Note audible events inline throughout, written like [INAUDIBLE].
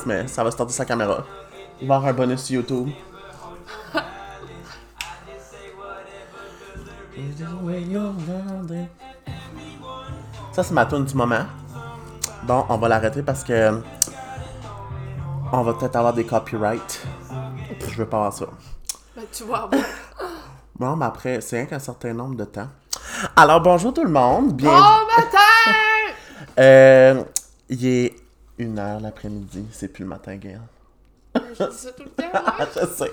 podcast, mais ça va starter sa caméra. Il va y avoir un bonus sur YouTube. Ça, c'est ma tune du moment. Bon, on va l'arrêter parce que on va peut-être avoir des copyrights. Je veux pas avoir ça. Ben, tu vois, bon. Bon, mais après, c'est rien qu'un certain nombre de temps. Alors, bonjour tout le monde. Bien... Bon matin! Euh, il est une heure l'après-midi. C'est plus le matin, Gail. Je dis ça tout le temps. [LAUGHS] Je sais.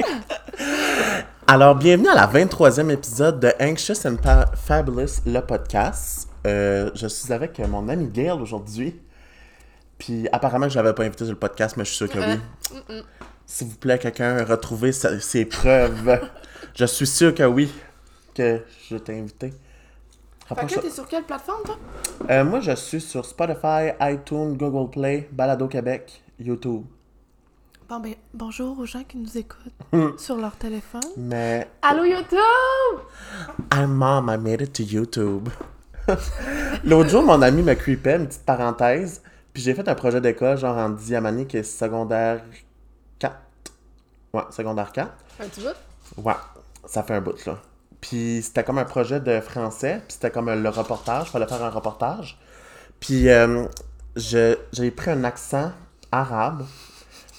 Alors, bienvenue à la 23e épisode de Anxious and Pa- Fabulous, le podcast. Euh, je suis avec mon ami Gail aujourd'hui. Puis, apparemment, je l'avais pas invité sur le podcast, mais je suis sûr que oui. S'il vous plaît, quelqu'un retrouver sa- ses preuves. [LAUGHS] je suis sûr que oui, que je t'ai invité. Fait que t'es sur quelle plateforme, toi? Euh, moi, je suis sur Spotify, iTunes, Google Play, Balado Québec, YouTube. Bon, ben, bonjour aux gens qui nous écoutent [LAUGHS] sur leur téléphone. Mais Allô, YouTube! I'm mom, I made it to YouTube. [LAUGHS] L'autre jour, mon ami me creepait, une petite parenthèse, puis j'ai fait un projet d'école, genre en dixième année, qui est secondaire 4. Ouais, secondaire 4. Un petit bout? Ouais, ça fait un bout, là. Puis c'était comme un projet de français, puis c'était comme le reportage, fallait faire un reportage. Puis euh, j'ai pris un accent arabe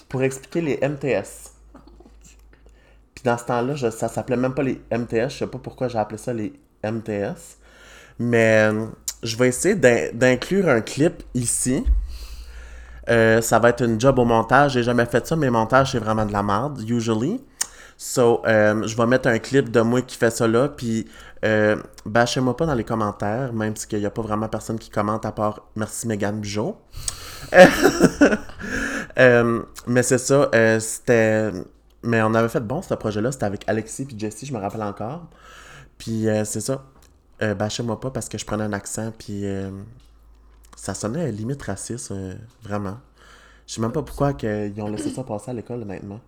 pour expliquer les MTS. Puis dans ce temps-là, ça s'appelait même pas les MTS, je sais pas pourquoi j'ai appelé ça les MTS. Mais je vais essayer d'in- d'inclure un clip ici. Euh, ça va être une job au montage. J'ai jamais fait ça, mais montage, c'est vraiment de la merde, usually. So, euh, je vais mettre un clip de moi qui fait ça là, puis euh, bâchez-moi pas dans les commentaires, même si il n'y a pas vraiment personne qui commente à part merci Megan Bujo. [LAUGHS] Euh, mais c'est ça, euh, c'était. Mais on avait fait bon ce projet-là, c'était avec Alexis puis Jessie, je me rappelle encore. Puis c'est ça, bâchez-moi pas parce que je prenais un accent, puis ça sonnait limite raciste, vraiment. Je sais même pas pourquoi ils ont laissé ça passer à l'école, honnêtement.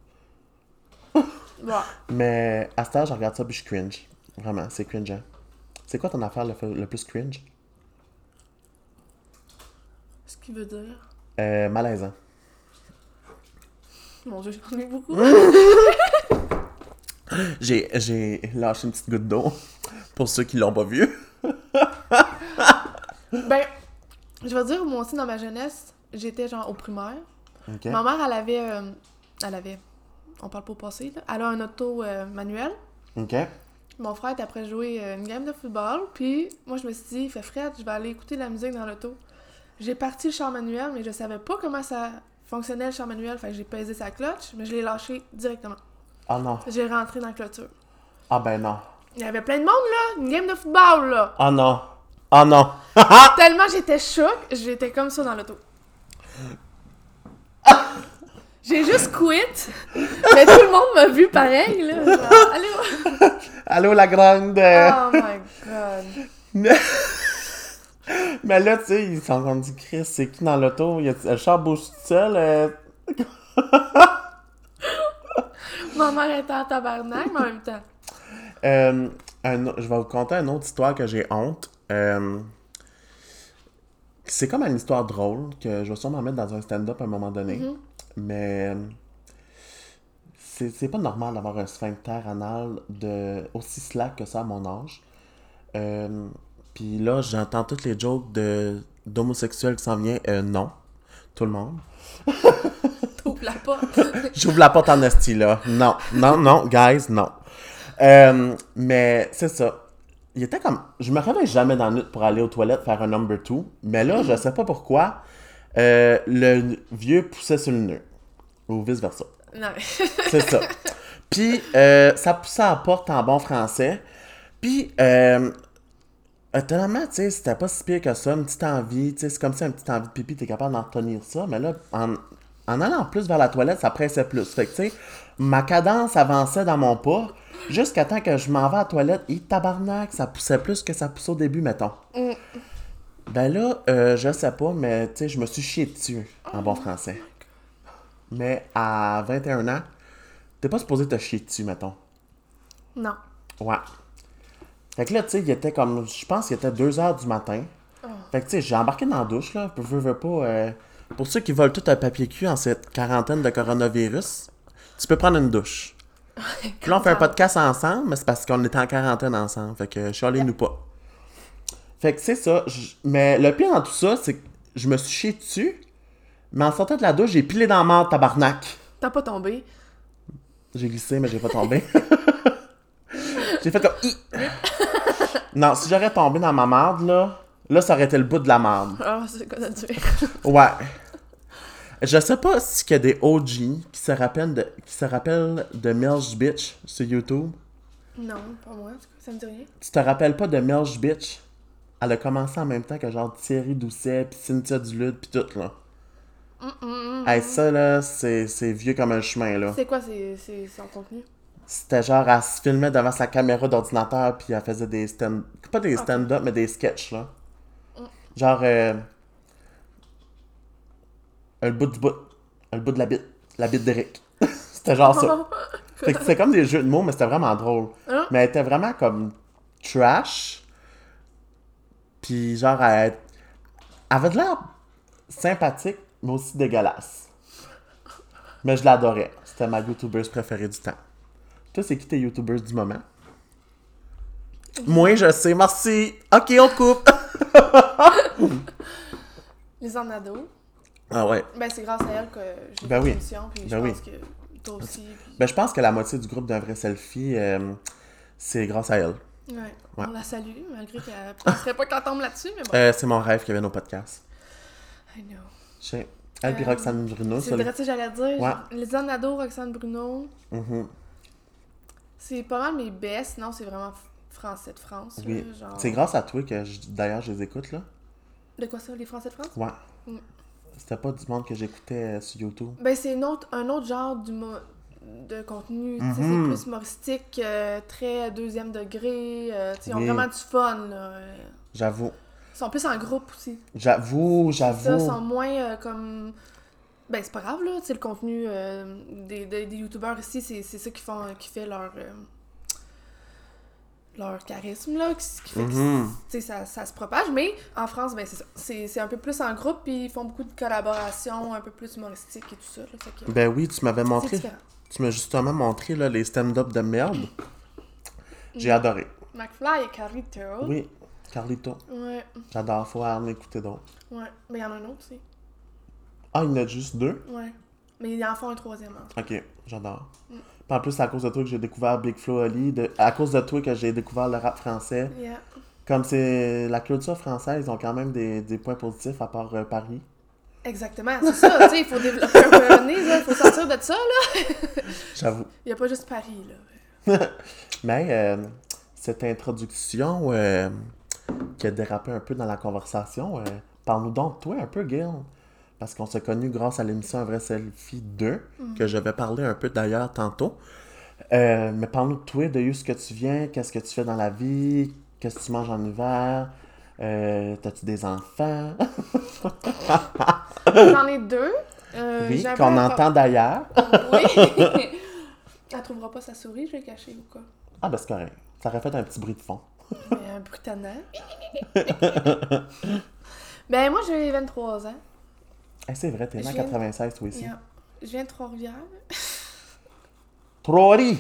Bon. Mais à ce temps, je regarde ça puis je cringe. Vraiment, c'est cringeant. C'est quoi ton affaire le, le plus cringe? Ce qui veut dire. Euh, malaisant. Mon dieu, j'en ai beaucoup. [LAUGHS] J'ai, j'ai lâché une petite goutte d'eau pour ceux qui l'ont pas vu. [LAUGHS] ben, je vais dire, moi aussi, dans ma jeunesse, j'étais genre au primaire. Ma mère, elle avait. euh, elle avait. On parle pas au passé, là. Elle a un auto euh, manuel. Ok. Mon frère était après jouer euh, une game de football, puis moi je me suis dit, il fait frais, je vais aller écouter de la musique dans l'auto. J'ai parti le char manuel, mais je savais pas comment ça fonctionnait le char manuel, fait que j'ai pesé sa clutch, mais je l'ai lâché directement. Ah non. J'ai rentré dans la clôture. Ah ben non. Il y avait plein de monde là, une game de football là. Ah non. Ah non. [LAUGHS] Tellement j'étais choc, j'étais comme ça dans l'auto. [LAUGHS] J'ai juste quit, mais tout le monde m'a vu pareil là. Genre, allez, [LAUGHS] Allô la grande. oh my god. Mais... [LAUGHS] Mais là, tu sais, ils sont rendus Chris, c'est qui dans l'auto? Il y a le char bouge tout seul. euh, Ma mère était en tabarnak, mais en même temps. Euh, un je vais vous conter une autre histoire que j'ai honte. Euh, c'est comme une histoire drôle que je vais sûrement mettre dans un stand-up à un moment donné. Euh, c'est c'est pas normal d'avoir un sphincter anal de, aussi slack que ça à mon âge. Euh, Puis là, j'entends toutes les jokes de d'homosexuels qui s'en viennent. Euh, non. Tout le monde. [LAUGHS] T'ouvres la porte. [LAUGHS] J'ouvre la porte en esti, là. Non, non, non, guys, non. Euh, mais c'est ça. Il était comme. Je me réveille jamais dans la nuit pour aller aux toilettes faire un number two. Mais là, je sais pas pourquoi. euh, le vieux poussait sur le nœud. Ou vice versa. Non, mais. [LAUGHS] C'est ça. Puis, euh, ça poussait à la porte en bon français. Puis, euh, étonnamment, tu sais, c'était pas si pire que ça, une petite envie. Tu sais, c'est comme si une petite envie de pipi, t'es capable d'en retenir ça. Mais là, en, en allant plus vers la toilette, ça pressait plus. Fait que, tu sais, ma cadence avançait dans mon pas jusqu'à temps que je m'en vais à la toilette. Et tabarnak, ça poussait plus que ça poussait au début, mettons. Mm. Ben là, euh, je sais pas, mais tu sais, je me suis chié dessus en bon français. Mais à 21 ans, t'es pas supposé te chier dessus, mettons. Non. Ouais. Fait que là, tu sais, il était comme, je pense qu'il était 2 heures du matin. Fait que tu sais, j'ai embarqué dans la douche, là, veux, veux pas, euh, pour ceux qui veulent tout un papier cul en cette quarantaine de coronavirus, tu peux prendre une douche. Puis là, on fait un podcast ensemble, mais c'est parce qu'on était en quarantaine ensemble. Fait que chialez-nous pas. Fait que c'est ça. Mais le pire dans tout ça, c'est que je me suis chié dessus, mais en sortant de la douche, j'ai pilé dans la marde, tabarnak. T'as pas tombé? J'ai glissé, mais j'ai pas tombé. [LAUGHS] j'ai fait comme. Non, si j'aurais tombé dans ma marde, là, là, ça aurait été le bout de la marde. Ah, c'est quoi ça dire? Ouais. Je sais pas si qu'il y a des OG qui se rappellent de, qui se rappellent de Milge Bitch sur YouTube. Non, pas moi. Ça me dit rien. Tu te rappelles pas de Milge Bitch? Elle a commencé en même temps que genre Thierry Doucet, puis Cynthia Dulude, puis tout, là. Hey, ça, là, c'est vieux comme un chemin, là. C'est quoi c'est son contenu? C'était genre, elle se filmait devant sa caméra d'ordinateur, puis elle faisait des stand... Pas des stand-up, mais des sketchs, là. Genre, euh, un bout du bout. Un bout de la bite. La bite d'Eric. [LAUGHS] c'était genre ça. [LAUGHS] Fait que c'était comme des jeux de mots, mais c'était vraiment drôle. Hein? Mais elle était vraiment comme trash. Puis genre, elle, elle avait de l'air sympathique, mais aussi dégueulasse. Mais je l'adorais. C'était ma YouTubeuse préférée du temps. Toi, c'est qui tes YouTubers du moment? Moi, je sais, merci. Ok, on coupe. [LAUGHS] Les ado. ah ouais. Ben, c'est grâce à elle que j'ai Ben oui. l'émission, puis je Ben oui. pense que toi aussi. Puis... Ben, je pense que la moitié du groupe d'un vrai selfie, euh, c'est grâce à elle. Ouais. Ouais. On la salue, malgré qu'elle [LAUGHS] ne serait pas qu'elle tombe là-dessus, mais bon. Euh, c'est mon rêve qu'il y avait nos podcasts. I know. Je sais. Elle puis Euh, Roxane Bruno, C'est le- vrai, j'allais dire. Ouais. Les ado, Roxane Bruno, Mhm. c'est pas mal mes best. Non, c'est vraiment français de France. Oui. genre... C'est grâce à toi que je- d'ailleurs je les écoute là. De quoi ça, les français de France? Ouais. Mm. C'était pas du monde que j'écoutais euh, sur YouTube. Ben, c'est autre- un autre genre d'humo- de contenu. C'est plus humoristique, euh, très deuxième degré. euh, ils ont Oui. vraiment du fun. Là. J'avoue. Sont plus en groupe aussi. J'avoue, Ça, j'avoue. sont moins euh, comme. Ben, c'est pas grave, là. Tu sais, le contenu euh, des, des, des youtubeurs ici, c'est c'est ça qui, font, qui fait leur. euh, leur charisme, là. Qui, qui fait que Mhm. tu sais, ça, ça se propage. Mais en France, ben, c'est ça. C'est c'est un peu plus en groupe, puis ils font beaucoup de collaborations, un peu plus humoristiques et tout ça. Là, que Ben oui, tu m'avais c'est montré. Tu m'as justement montré là, les stand-up de merde. J'ai adoré. McFly et Carlito. Oui, Carlito. Ouais, J'adore, faut en écouter d'autres. ouais. Mais il y en a un autre aussi. Ah, il y en a juste deux? Ouais. Mais ils en font un troisième. Ok, j'adore. Mm. Puis en plus, c'est à cause de toi que j'ai découvert Big Flo Oli. De... À cause de toi que j'ai découvert le rap français. Yeah. Comme c'est la culture française, ils ont quand même des, des points positifs à part euh, Paris. Exactement, c'est ça. tu sais, il faut développer un peu nez. Il faut sortir de ça, là. [LAUGHS] J'avoue. Il n'y a pas juste Paris, là. [LAUGHS] Mais euh, cette introduction euh, qui a dérapé un peu dans la conversation, euh, parle-nous donc de toi un peu, Gil. Parce qu'on s'est connus grâce à l'émission Un vrai selfie 2, que je vais parler un peu d'ailleurs tantôt. Euh, mais parle-nous de toi, de où est-ce que tu viens, qu'est-ce que tu fais dans la vie, qu'est-ce que tu manges en hiver, euh, t'as-tu des enfants? [LAUGHS] J'en ai deux. Euh, oui, qu'on entend d'ailleurs. [LAUGHS] Oui. [LAUGHS] Elle trouvera pas sa souris, je vais cacher ou quoi? Ah ben c'est correct. Ça aurait fait un petit bruit de fond. Un bruit tannant. [LAUGHS] ben, moi, j'ai 23 ans. Eh, c'est vrai, t'es né en Je viens- 96 toi aussi. Yeah. Je viens de Trois-Rivières. Trois-Rivières!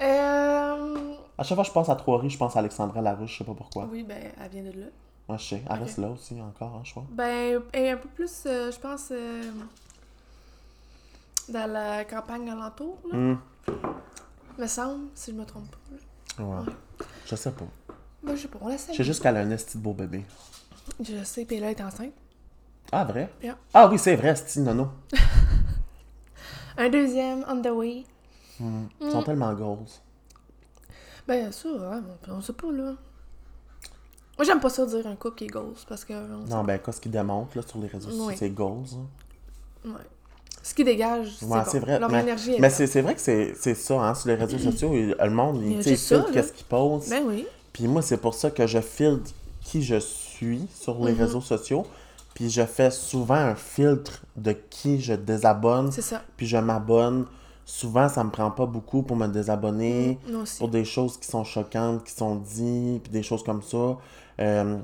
Euh... À chaque fois que je pense à Trois-Rivières, je pense à Alexandra Larouche, je sais pas pourquoi. Oui, ben, elle vient de là. Moi, je sais. Elle reste là aussi, encore, hein, je crois. Ben, et un peu plus, euh, je pense, euh, dans la campagne alentour, là. Hmm. Me semble, si je me trompe pas. là. Ouais. Je sais pas. Moi, je sais pas, on la Je salue. sais juste qu'elle a un esti de beau bébé. Je sais, puis là, elle est enceinte. Ah, vrai? Yeah. Ah oui, c'est vrai, esti nono. [LAUGHS] Un deuxième, on the way. Hmm. Ils sont tellement goals. Ben, ça, hein, on sait pas, là. Moi, j'aime pas ça dire un couple qui est ghost, parce que... on Non, ben, quoi, ce qu'ils démontrent là, sur les réseaux sociaux, Oui. c'est goals. hein. sait- Ouais. Ce qui dégage, c'est Ouais, bon. c'est vrai. Leur mais énergie mais c'est c'est vrai que c'est c'est ça, hein, sur les réseaux sociaux, il- le monde, Il filtre qu'est-ce qu'il pose. Ben oui. Puis moi, c'est pour ça que je filtre qui je suis sur les Mhm. réseaux sociaux. Puis je fais souvent un filtre de qui je désabonne. C'est ça. Puis je m'abonne souvent, ça me prend pas beaucoup pour me désabonner. Aussi. Pour des choses qui sont choquantes, qui sont dites, puis des choses comme ça. Euh,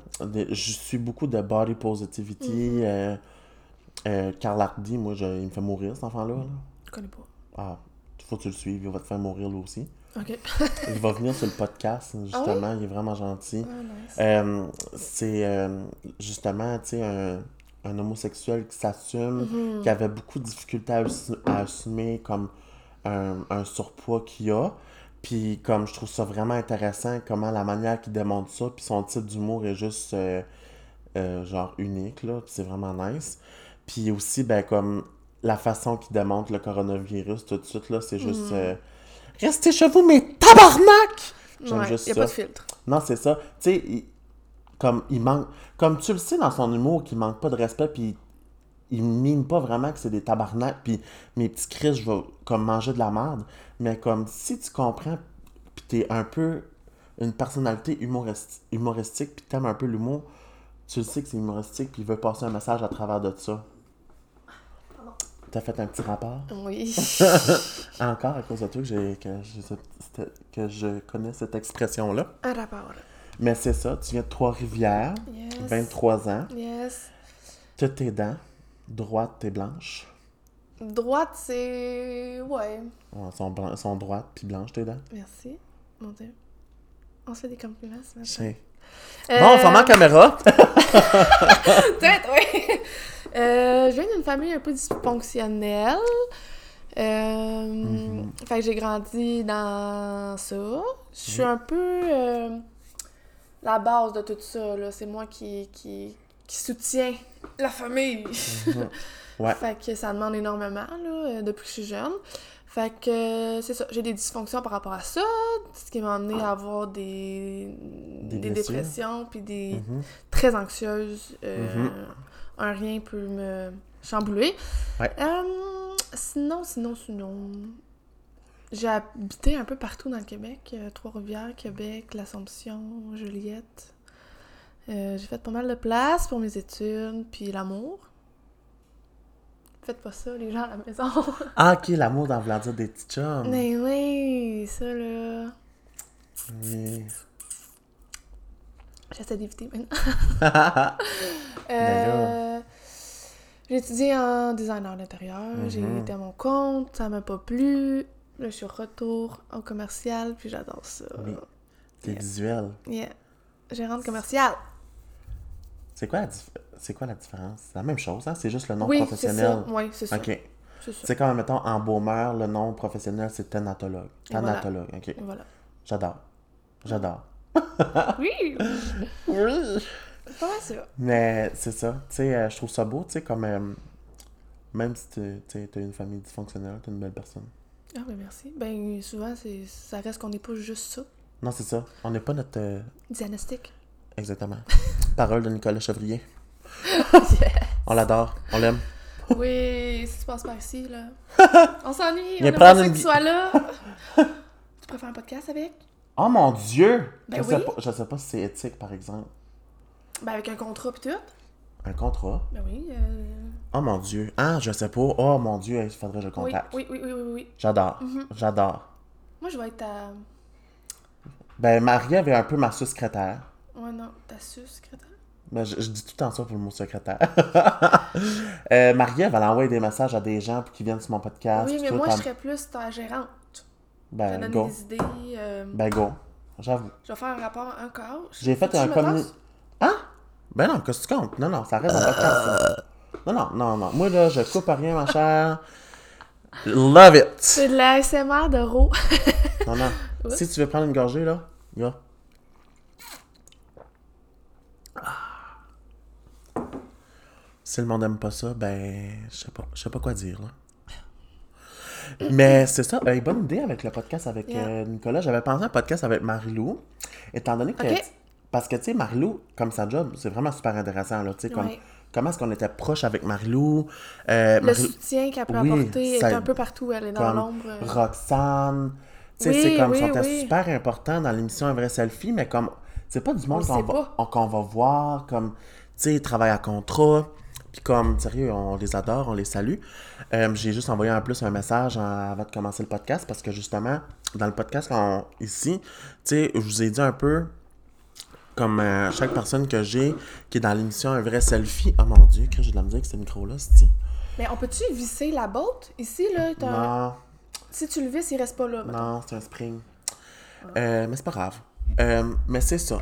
je suis beaucoup de body positivity. Mm-hmm. euh, euh, Karl Hardy, moi, je- il me fait mourir, cet enfant-là. là. Je connais pas. Ah, faut que tu le suives, il va te faire mourir lui aussi. Ok. Il va venir sur le podcast, justement, il est vraiment gentil. Ah, nice. Euh, c'est euh, justement, tu sais, un, un homosexuel qui s'assume, Mhm. qui avait beaucoup de difficultés à, à assumer comme un, un surpoids qu'il a. Puis comme je trouve ça vraiment intéressant, comment la manière qu'il démontre ça, puis son type d'humour est juste euh, genre unique, là, c'est vraiment nice. Puis aussi, ben comme la façon qu'il démontre le coronavirus tout de suite, là, c'est juste... euh, Restez chez vous, mais tabarnak! J'aime Ouais, juste y a ça. pas de filtre. Non, c'est ça. Tu sais, il- comme il manque. Comme tu le sais dans son humour, qu'il manque pas de respect, puis il mine pas vraiment que c'est des tabarnaks, puis mes petits cris, je vais comme manger de la merde. Mais comme si tu comprends, puis t'es un peu une personnalité humorist- humoristique, puis t'aimes un peu l'humour, tu le sais que c'est humoristique, puis il veut passer un message à travers de ça. T'as fait un petit rapport? Oui. [LAUGHS] Encore à cause de toi que, j'ai- que, cette- que je connais cette expression-là. Un rapport. Mais c'est ça, tu viens de Trois-Rivières, Yes. 23 ans, Yes. t'as tes dents, droite, t'es blanche. Droite, c'est. Ouais. Ouais, sont, blan- sont droites puis blanches tes dents. Merci. Mon Dieu. On se fait des compliments ce matin. Euh, Bon, format en caméra. [LAUGHS] Peut-être, oui. Euh, je viens d'une famille un peu dysfonctionnelle. Euh, Mhm. Fait que j'ai grandi dans ça. Je suis un peu euh, la base de tout ça. là. C'est moi qui, qui, qui soutient la famille. Mhm. [LAUGHS] Ouais. fait que ça demande énormément là, euh, depuis que je suis jeune. Fait que euh, c'est ça, j'ai des dysfonctions par rapport à ça, ce qui m'a amené à avoir des, Des dépressions, puis des Mhm. très anxieuse. euh, Mhm. Un rien peut me chambouler. Ouais. Euh, sinon, sinon, sinon. J'ai habité un peu partout dans le Québec. euh, Trois-Rivières, Québec, l'Assomption, Joliette. Euh, j'ai fait pas mal de place pour mes études, puis l'amour. Faites pas ça, les gens à la maison. [LAUGHS] Ah, ok, l'amour dans voulant dire des petits chums. Mais oui, ça là. Oui. J'essaie d'éviter maintenant. [LAUGHS] Ben. Euh, j'ai étudié en designer d'intérieur. J'ai Mhm. été à mon compte, ça m'a pas plu. Là, je suis retour en commercial, puis j'adore ça. Oui. C'est Yeah. visuel. Yeah. Gérante commerciale. C'est quoi, la quoi la différence? C'est la même chose, hein? C'est juste le nom oui, c'est professionnel. ça. Oui, c'est ça. Ok. C'est comme, mettons, embaumeur, le nom professionnel, c'est thanatologue. Voilà. Thanatologue, ok. Voilà. J'adore. J'adore. Oui! Oui! C'est pas mal ça. Mais c'est ça, tu sais, euh, je trouve ça beau, tu sais, comme euh, même si tu tu t'as une famille dysfonctionnelle, t'es une belle personne. Ah, ben merci. Ben, souvent, c'est ça reste qu'on n'est pas juste ça. Non, c'est ça, on n'est pas notre. euh, Diagnostic. exactement. [LAUGHS] Parole de Nicolas Chevrier. [LAUGHS] On l'adore, on l'aime. Oui, si tu passes par ici, là. [LAUGHS] On s'ennuie, on aimerait une que tu sois là. tu préfères un podcast avec? Oh mon Dieu! Ben je, sais oui. pas, je sais pas si c'est éthique, par exemple. Ben, avec un contrat pis tout. Un contrat? Ben oui. Euh... Oh mon Dieu. Ah, je sais pas. Oh mon Dieu, il faudrait que je le contacte. oui, oui, oui, oui, oui. J'adore. Mhm. J'adore. Moi, je vais être ta. Ben, Marie avait un peu ma secrétaire. Ouais, non, ta secrétaire. Ben, je, je dis tout le temps ça pour le mot secrétaire. [LAUGHS] euh, Marie-Ève, elle envoie des messages à des gens pour qu'ils viennent sur mon podcast. oui, mais tout, moi, je serais plus ta gérante. Ben, donne go. des idées. euh, Ben, go. J'avoue. Je vais faire un rapport encore. J'ai fait un tasse? Hein? Ben non, qu'est-ce que tu comptes? Non, non, ça reste un podcast, ça. Non, non, non, non. Moi, là, je coupe à rien, ma chère. Love it! C'est de la SMR de Ro. Non, non. [LAUGHS] Oups. Si tu veux prendre une gorgée, là, gars. Si le monde aime pas ça, ben, je sais pas, je sais pas quoi dire, là. Mais c'est ça, euh, bonne idée avec le podcast avec Yeah. euh, Nicolas. J'avais pensé à un podcast avec Marilou, étant donné que... Parce que, tu sais, Marilou, comme sa job, c'est vraiment super intéressant, là, tu sais, comme... Ouais. Comment est-ce qu'on était proche avec Marilou? euh, Le Marilou- soutien qu'elle peut Oui, apporter est un peu partout. Elle est dans l'ombre. Roxane. Tu sais, Oui, c'est comme, oui, sont oui. super importants dans l'émission Un vrai selfie, mais comme, c'est pas du monde On qu'on va, qu'on va voir, comme, tu sais, ils travaillent à contrat. Puis comme, sérieux, on les adore, on les salue. Euh, j'ai juste envoyé en plus un message avant de commencer le podcast parce que justement, dans le podcast on- ici, tu sais, je vous ai dit un peu comme euh, chaque personne que j'ai qui est dans l'émission Un vrai selfie. Oh mon dieu, que j'ai de la musique, ce micro-là, c'est Mais on peut-tu visser la botte? Ici, là, Non, si tu le visses, il reste pas là. non, c'est un spring. Euh, mais c'est pas grave. Euh, mais c'est ça.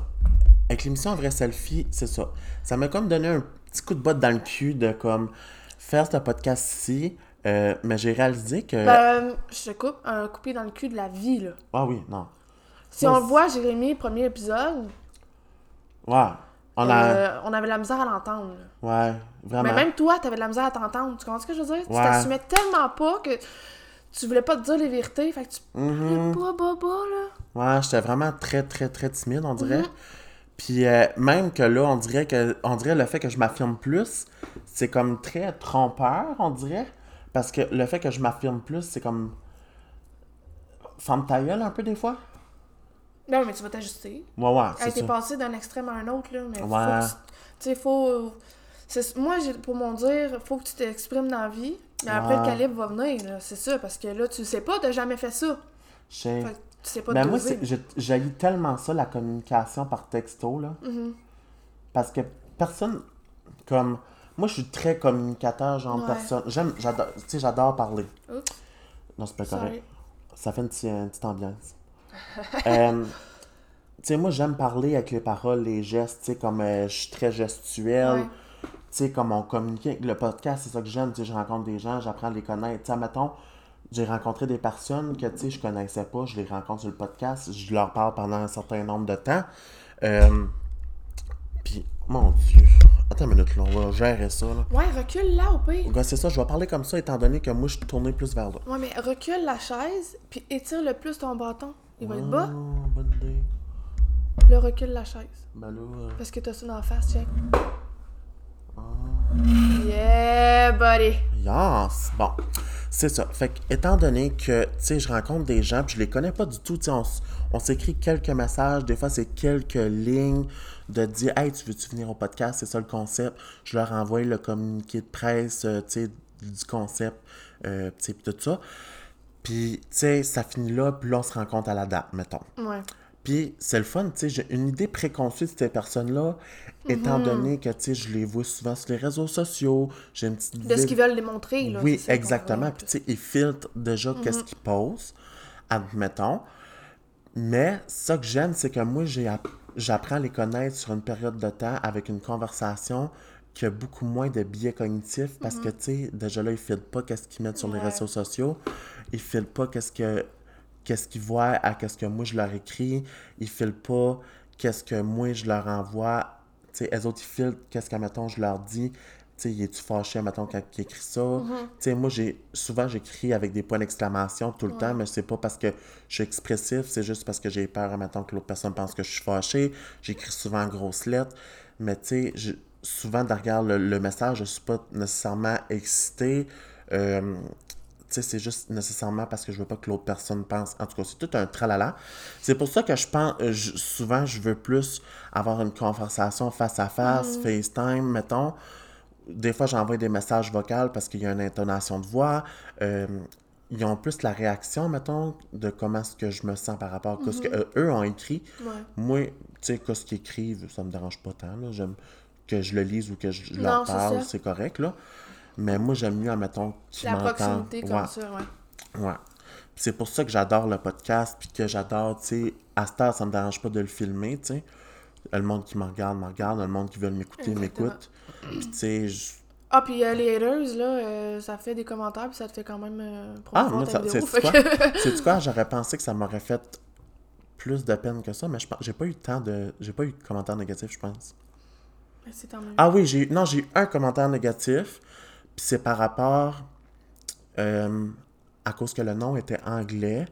Avec l'émission Un vrai selfie, c'est ça. Ça m'a comme donné un petit coup de botte dans le cul de comme faire ce podcast-ci. euh, mais j'ai réalisé que. Ben, je te coupe, un coupé dans le cul de la vie, là. Ah oui, non. Si Ouais, on voit, Jérémy, premier épisode, Ouais. On a. euh, on avait de la misère à l'entendre. Ouais, vraiment. Mais même toi, t'avais de la misère à t'entendre. Tu comprends ce que je veux dire? Tu t'assumais tellement pas que tu voulais pas te dire les vérités. Fait que tu parlais pas, baba, là. Ouais, j'étais vraiment très, très, très timide, on dirait. Mhm. Puis euh, même que là, on dirait que on dirait le fait que je m'affirme plus, c'est comme très trompeur, on dirait. Parce que le fait que je m'affirme plus, c'est comme. Femme ta gueule un peu des fois. Non, mais tu vas t'ajuster. Ouais, ouais, Elle c'est t'es ça. passé d'un extrême à un autre, là. Mais faut Ouais. que tu- sais, faut. Moi, pour mon dire, faut que tu t'exprimes dans la vie. Mais après, le calibre va venir, là. C'est ça. Parce que là, tu sais pas, t'as jamais fait ça. Je sais. Fait que tu sais pas Mais moi, j'haïs tellement ça, la communication par texto, là. Mhm. Parce que personne. Comme. Moi, je suis très communicateur, genre Ouais. personne. J'aime. J'adore. Tu sais, j'adore parler. Oups, Non, c'est pas correct. Ça fait une, petite- une petite ambiance. [LAUGHS] Euh, tu sais, moi, j'aime parler avec les paroles, les gestes, tu sais, comme euh, je suis très gestuel. Ouais. Tu sais, comme on communique le podcast, c'est ça que j'aime. Tu sais, je rencontre des gens, j'apprends à les connaître. Tu sais, mettons, j'ai rencontré des personnes que, tu sais, je connaissais pas, je les rencontre sur le podcast, je leur parle pendant un certain nombre de temps. Euh, Puis, mon Dieu. Attends une minute, là, on va gérer ça, là. Ouais, recule là au pire. Ouais, c'est ça, je vais parler comme ça, étant donné que moi, je suis tourné plus vers là. Ouais, mais recule la chaise, puis étire le plus ton bâton. Il va être bas, Oh, bonne idée. puis là, recule la chaise. Ben là... euh, Parce que t'as ça dans la face, check. ah. Yeah, buddy! Yes! Bon, c'est ça. Fait que, étant donné que, tu sais, je rencontre des gens, puis je les connais pas du tout, tu sais, on, s'écrit quelques messages, des fois c'est quelques lignes de dire, hey, tu veux-tu venir au podcast? C'est ça le concept. Je leur envoie le communiqué de presse, euh, tu sais, du concept, euh, tu sais, tout ça. Puis, tu sais, ça finit là, puis là, on se rencontre à la date, mettons. Ouais. Puis c'est le fun, tu sais, j'ai une idée préconçue de ces personnes-là, étant Mhm. donné que, tu sais, je les vois souvent sur les réseaux sociaux, j'ai une petite De ce qu'ils veulent démontrer, là. Oui, exactement. Puis, tu sais, ils filtrent déjà qu'est-ce qu'ils posent, admettons. Mais ça que j'aime, c'est que moi, j'apprends à les connaître sur une période de temps avec une conversation qui a beaucoup moins de biais cognitifs parce que, tu sais, déjà là, ils filtrent pas qu'est-ce qu'ils mettent sur les réseaux sociaux. Ils filtrent pas qu'est-ce que qu'est-ce qu'ils voient à qu'est-ce que moi je leur écris. Ils filtrent pas qu'est-ce que moi je leur envoie. Tu sais, elles autres, ils filtrent qu'est-ce que, mettons, je leur dis. Tu sais, es-tu fâché, mettons, quand ils écrit ça? Tu sais, moi, j'ai souvent, j'écris avec des points d'exclamation tout le temps, mais c'est pas parce que je suis expressif, c'est juste parce que j'ai peur, mettons, que l'autre personne pense que je suis fâché. J'écris souvent en grosses lettres, mais tu sais, souvent, derrière le, le message, je suis pas nécessairement excité. Euh, c'est juste nécessairement parce que je veux pas que l'autre personne pense. En tout cas, c'est tout un tralala. C'est pour ça que je pense, euh, je- souvent, je veux plus avoir une conversation face à face, FaceTime, mettons. Des fois, j'envoie des messages vocaux parce qu'il y a une intonation de voix. Euh, ils ont plus la réaction, mettons, de comment est-ce que je me sens par rapport à ce que euh, eux ont écrit. Ouais. Moi, tu sais, qu'est-ce qu'ils écrivent, ça me dérange pas tant. là. J'aime que je le lise ou que je Non, leur parle, c'est correct, là. Mais moi, j'aime mieux, admettons, qu'ils La proximité comme Ouais. ça, ouais. Ouais. Puis C'est pour ça que j'adore le podcast, puis que j'adore, tu sais, à cette heure, ça me dérange pas de le filmer, tu sais. Le monde qui me regarde, me regarde, le monde qui veut m'écouter, m'écoute. Puis tu sais, je- Ah, puis euh, les haters, là, euh, ça fait des commentaires, puis ça te fait quand même euh, Ah, moi, c'est quoi? que- [LAUGHS] C'est quoi? J'aurais pensé que ça m'aurait fait plus de peine que ça, mais je j'ai pas eu tant de, j'ai pas eu de commentaires négatifs, je pense. Mais tant mieux. Ah oui, j'ai, non, j'ai eu un commentaire négatif, c'est par rapport, euh, à cause que le nom était anglais,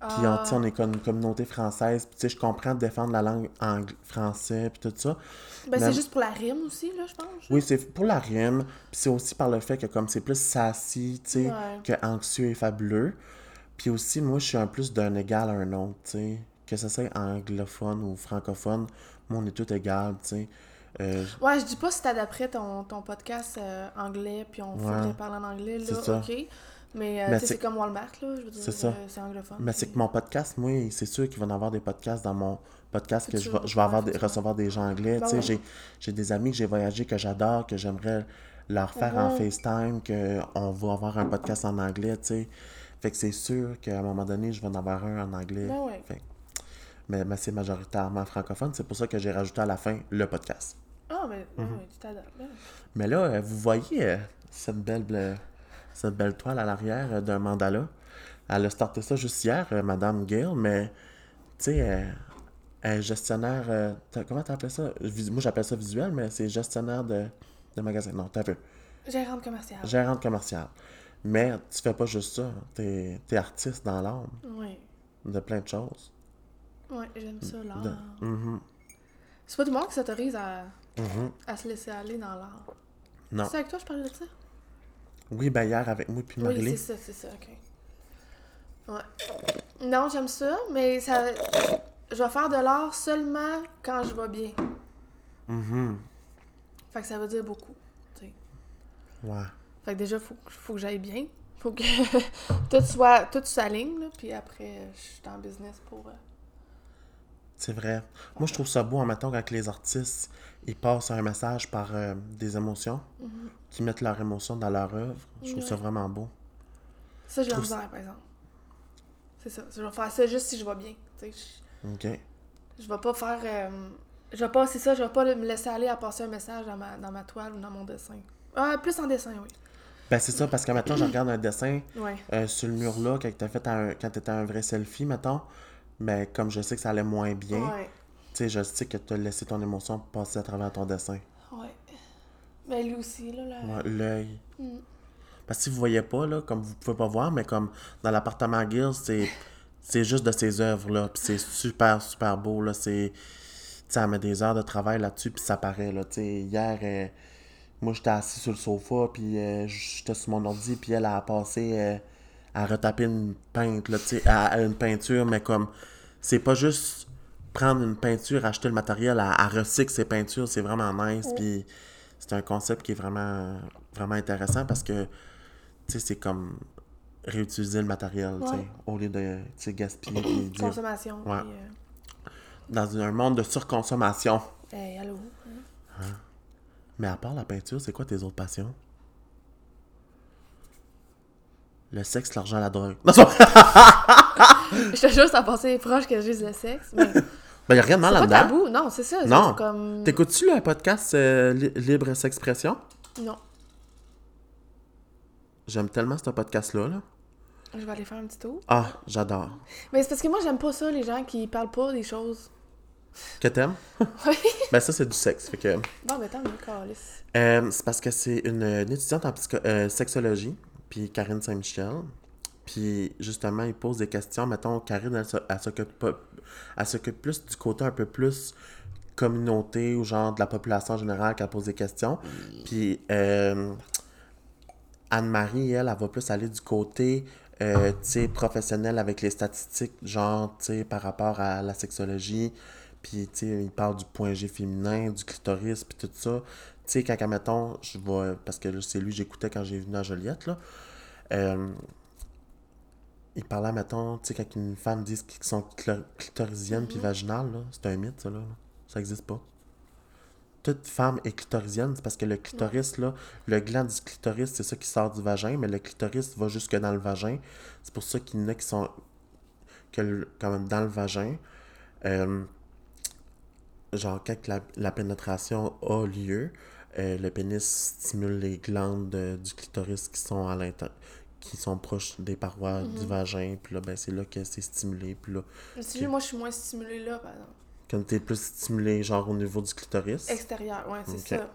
puis on, tu sais, on est comme une communauté française, puis tu sais, je comprends de défendre la langue ang- français, puis tout ça. Ben, c'est juste pour la rime aussi, là, je pense. Oui, c'est pour la rime, puis c'est aussi par le fait que comme c'est plus sassy, tu sais, Ouais. que anxieux et fabuleux. Puis aussi, moi, je suis un plus d'un égal à un autre, tu sais. Que ce soit anglophone ou francophone, moi, on est tout égal, tu sais. Euh, Ouais, je dis pas si t'adapterais ton, ton podcast euh, anglais, puis on Ouais. parler en anglais, là, ça. ok. Mais, euh, Mais c'est- comme Walmart, là, je veux dire, C'est euh, anglophone. mais c'est que mon podcast, moi, c'est sûr qu'il va y en avoir des podcasts dans mon podcast que je vais, je vais avoir des- recevoir des gens anglais. Ben ouais. j'ai, des amis que j'ai voyagé, que j'adore, que j'aimerais leur faire en Mhm. FaceTime, qu'on va avoir un podcast en anglais, tu sais. Fait que c'est sûr qu'à un moment donné, je vais en avoir un en anglais. Ben ouais. Fait que- mais, mais c'est majoritairement francophone. C'est pour ça que j'ai rajouté à la fin le podcast. Ah, mais ben Mhm. oui, tu t'adaptes. Mais là, euh, vous voyez euh, cette belle, cette belle toile à l'arrière euh, d'un mandala. Elle a starté ça juste hier, Madame Gale, mais tu sais, elle est gestionnaire. euh, comment t'appelles ça? Moi, j'appelle ça visuel, mais c'est gestionnaire de, de magasin. Non, t'as vu. Gérante commerciale. Gérante commerciale. Mais tu fais pas juste ça. T'es es artiste dans l'âme Oui. de plein de choses. Ouais, j'aime ça, l'art. De- Mhm, C'est pas tout le monde qui s'autorise à, mhm. à se laisser aller dans l'art. Non. C'est avec toi que je parlais de ça? Oui, ben hier avec moi puis Oui, Marilyn. c'est ça, c'est ça, ok. Ouais. Non, j'aime ça, mais ça. Je vais faire de l'art seulement quand je vais bien. Mhm. Fait que ça veut dire beaucoup. tu sais. Ouais. Fait que déjà, faut, faut que j'aille bien. Faut que [LAUGHS] tout soit. Tout s'aligne, là. Puis après, je suis en business pour. euh, C'est vrai. Moi, je trouve ça beau en même temps quand les artistes ils passent un message par euh, des émotions, qui mettent leurs émotions dans leur œuvre. Je trouve ça vraiment beau. Ça, je le trouve misère, par exemple. C'est ça. Je vais faire ça juste si je vais bien. OK. Je, vais pas faire. euh, je vais pas. C'est ça, je vais pas me laisser aller à passer un message dans ma, dans ma toile ou dans mon dessin. Ah, plus en dessin, oui. Ben, c'est ça, parce que maintenant, je regarde un dessin Ouais. euh, sur le mur là, quand t'as fait un, quand t'étais un vrai selfie, mettons. Mais comme je sais que ça allait moins bien, Ouais. tu sais, je sais que t'as laissé ton émotion passer à travers ton dessin. Ouais. Mais lui aussi, là. Ouais, l'œil. Mm. Parce que si vous voyez pas, là, comme vous pouvez pas voir, mais comme dans l'appartement Gill, c'est c'est juste de ses œuvres, là. Puis c'est super, super beau, là. C'est... Tu elle met des heures de travail là-dessus, puis ça paraît, là. Tu sais, hier, euh, moi, j'étais assis sur le sofa, puis euh, j'étais sur mon ordi, puis elle a passé euh, à retaper une peintre, là, tu sais, à, à une peinture, mais comme... C'est pas juste prendre une peinture, acheter le matériel, à, à recycle ses peintures, c'est vraiment nice, puis c'est un concept qui est vraiment, vraiment intéressant parce que, tu sais, c'est comme réutiliser le matériel, Ouais. au lieu de, tu sais, gaspiller [COUGHS] puis dire... Consommation. Ouais. puis, euh, Dans un monde de surconsommation. Hey, allô? hein? Mais à part la peinture, c'est quoi tes autres passions? Le sexe, l'argent, la drogue. Non, c'est pas- Je te jure, ça passait proche que je dise le sexe. Mais c'est ben, y a rien de mal pas là-dedans. tabou. Non, c'est ça. c'est Non. Comme... T'écoutes-tu le podcast euh, Li- Libre S'expression? Non. J'aime tellement ce podcast-là. Là. Je vais aller faire un petit tour. Ah, j'adore. Mais c'est parce que moi, j'aime pas ça, les gens qui parlent pas des choses. Que t'aimes? [LAUGHS] Oui. Ben ça, c'est du sexe. Fait que... Bon, mais tant mieux. Euh, c'est parce que c'est une, une étudiante en psycho- euh, sexologie, puis Karine Saint-Michel. Puis justement, il pose des questions. Mettons, Karine, elle, elle s'occupe plus du côté un peu plus communauté ou genre de la population en général qu'elle pose des questions. Puis euh, Anne-Marie, elle, elle va plus aller du côté euh, tu sais, professionnel avec les statistiques, genre, tu sais, par rapport à la sexologie. Puis, tu sais, il parle du point G féminin, du clitoris, puis tout ça. Tu sais, quand, mettons, je vais... Parce que c'est lui que j'écoutais quand j'ai venu à Joliette, là. Euh, il parlait, mettons, tu sais, quand une femme dit qu'ils sont cl- clitorisiennes puis vaginales, là, c'est un mythe, ça, là. Ça existe pas. Toute femme est clitorisienne, c'est parce que le clitoris, là, le gland du clitoris, c'est ça qui sort du vagin, mais le clitoris va jusque dans le vagin. C'est pour ça qu'il y en a qui sont que le- quand même dans le vagin. Euh, genre, quand la, la pénétration a lieu, euh, le pénis stimule les glandes de- du clitoris qui sont à l'intérieur qui sont proches des parois du vagin, puis là, ben, c'est là que c'est stimulé, puis là, moi, je suis moins stimulée là, par exemple. quand t'es plus stimulé, genre, au niveau du clitoris. Extérieur, ouais, c'est ça.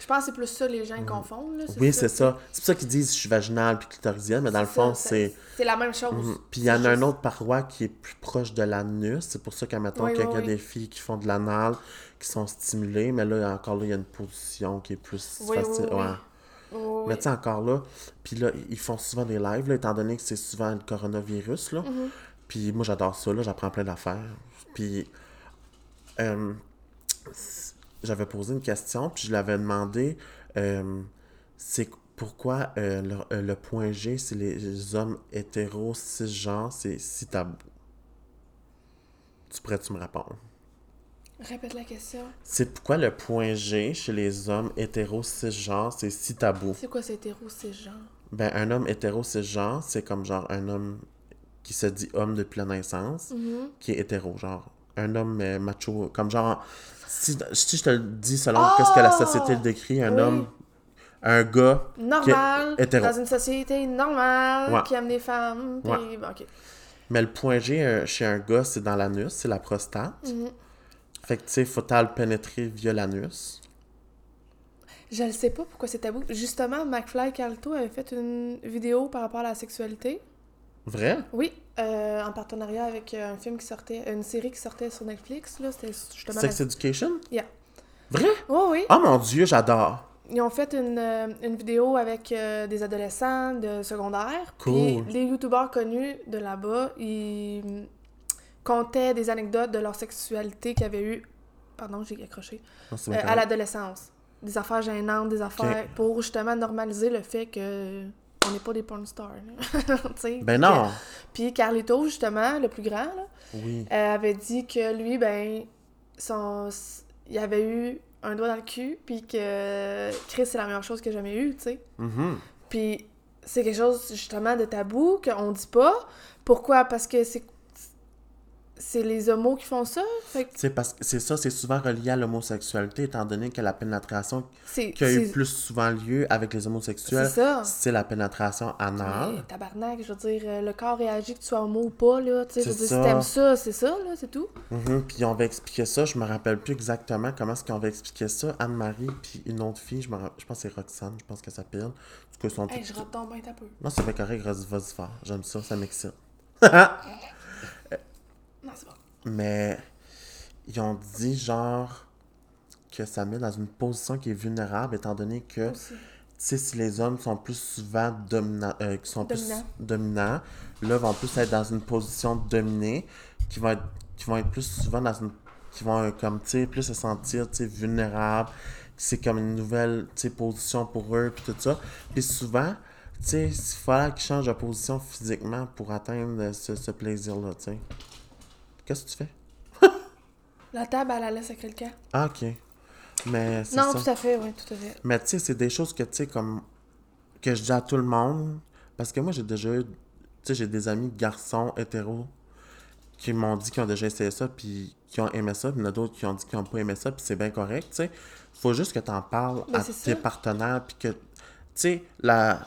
Je pense que c'est plus ça les gens confondent. Là, Oui, c'est ça. C'est pour ça qu'ils disent je suis vaginale puis clitorisienne, mais dans le fond, c'est. C'est la même chose. Mhm. Puis il y en a juste- une autre paroi qui est plus proche de l'anus. C'est pour ça qu'à mettons Oui, qu'il y a oui. des filles qui font de l'anal, qui sont stimulées, mais là, encore là, il y a une position qui est plus Oui, facile. oui. Ouais. Oui, Mais tu sais, encore là, puis là, ils font souvent des lives, là, étant donné que c'est souvent le coronavirus, là. Mhm. Puis moi, j'adore ça, là, j'apprends plein d'affaires. Puis, euh, j'avais posé une question, puis je lui avais demandé euh, c'est pourquoi euh, le, euh, le point G, c'est les hommes hétéros cisgenres, c'est si tabou? Tu pourrais-tu me répondre? Répète la question. C'est pourquoi le point G chez les hommes hétéros cisgenres, c'est si tabou? C'est quoi c'est hétéro, c'est genre? Ben, un homme hétéro cisgenre, c'est comme genre un homme qui se dit homme depuis la naissance, Mhm. qui est hétéro, genre un homme euh, macho, comme genre, si, si je te le dis selon qu'est-ce que la société le décrit, un Oui. homme, un gars, Normal, Qui est hétéro. dans une société normale, Ouais. qui aime les femmes, puis Ouais. mais le point G euh, chez un gars, c'est dans l'anus, c'est la prostate. Mhm. Fait que, tu sais, faut le pénétrer via l'anus. Je ne sais pas pourquoi c'est tabou. Justement, McFly Carlito avait fait une vidéo par rapport à la sexualité. Vrai? Oui, euh, en partenariat avec euh, un film qui sortait, une série qui sortait sur Netflix, là, c'était justement... Sex Education? Yeah. Vrai? Oui, oui. Oh mon dieu, j'adore! Ils ont fait une, euh, une vidéo avec euh, des adolescents de secondaire. Cool. Puis les youtubeurs connus de là-bas, ils contaient des anecdotes de leur sexualité qu'ils avaient eu, pardon, j'ai accroché, Non, euh, à l'adolescence. Des affaires gênantes, des affaires pour justement normaliser le fait que on n'est pas des porn stars. [LAUGHS] Ben que- non! Puis Carlito, justement, le plus grand, là, Oui. euh, avait dit que lui, ben, son, il avait eu un doigt dans le cul, puis que Chris, c'est la meilleure chose qu'il a jamais eue, tu sais. Mhm. Puis c'est quelque chose, justement, de tabou qu'on dit pas. Pourquoi? Parce que c'est c'est les homos qui font ça? Fait que sais, parce que c'est ça, c'est souvent relié à l'homosexualité, étant donné que la pénétration c'est qui a eu c'est- plus souvent lieu avec les c'est homosexuels, ça. c'est la pénétration anale. Mais, tabarnak, je veux dire, euh, le corps réagit que tu sois homo ou pas, là. Tu sais, je veux C'est dire, ça. si t'aimes ça, c'est ça, là, c'est tout. Mhm, Puis on va expliquer ça, je me rappelle plus exactement comment est-ce qu'on va expliquer ça. Anne-Marie, puis une autre fille, je, me je pense que c'est Roxane, je pense que ça s'appelle. Cas, ils sont Hey, je retombe un peu. Non, c'est pas correct, vas-y. J'aime ça, ça m'excite. [LAUGHS] Non, c'est bon. Mais ils ont dit genre que ça met dans une position qui est vulnérable étant donné que tu sais si les hommes sont plus souvent dominants euh, qui sont Dominants. plus dominants là vont plus être dans une position dominée qui vont être qui vont être plus souvent dans une qui vont euh, comme tu sais plus se sentir tu sais vulnérables c'est comme une nouvelle position pour eux puis tout ça puis souvent tu sais il fallait qu'ils changent de position physiquement pour atteindre ce, ce plaisir là tu sais qu'est-ce que tu fais? [LAUGHS] La table, elle la laisse à quelqu'un. Ah, ok. Mais c'est Non, ça. tout à fait, oui, tout à fait. Mais tu sais, c'est des choses que, tu sais, comme. que je dis à tout le monde. Parce que moi, j'ai déjà eu. Tu sais, j'ai des amis garçons hétéros qui m'ont dit qu'ils ont déjà essayé ça, puis qui ont aimé ça, puis il y en a d'autres qui ont dit qu'ils n'ont pas aimé ça, puis c'est bien correct, tu sais. Faut juste que tu en parles Ben, à tes ça. partenaires, puis que. Tu sais, la.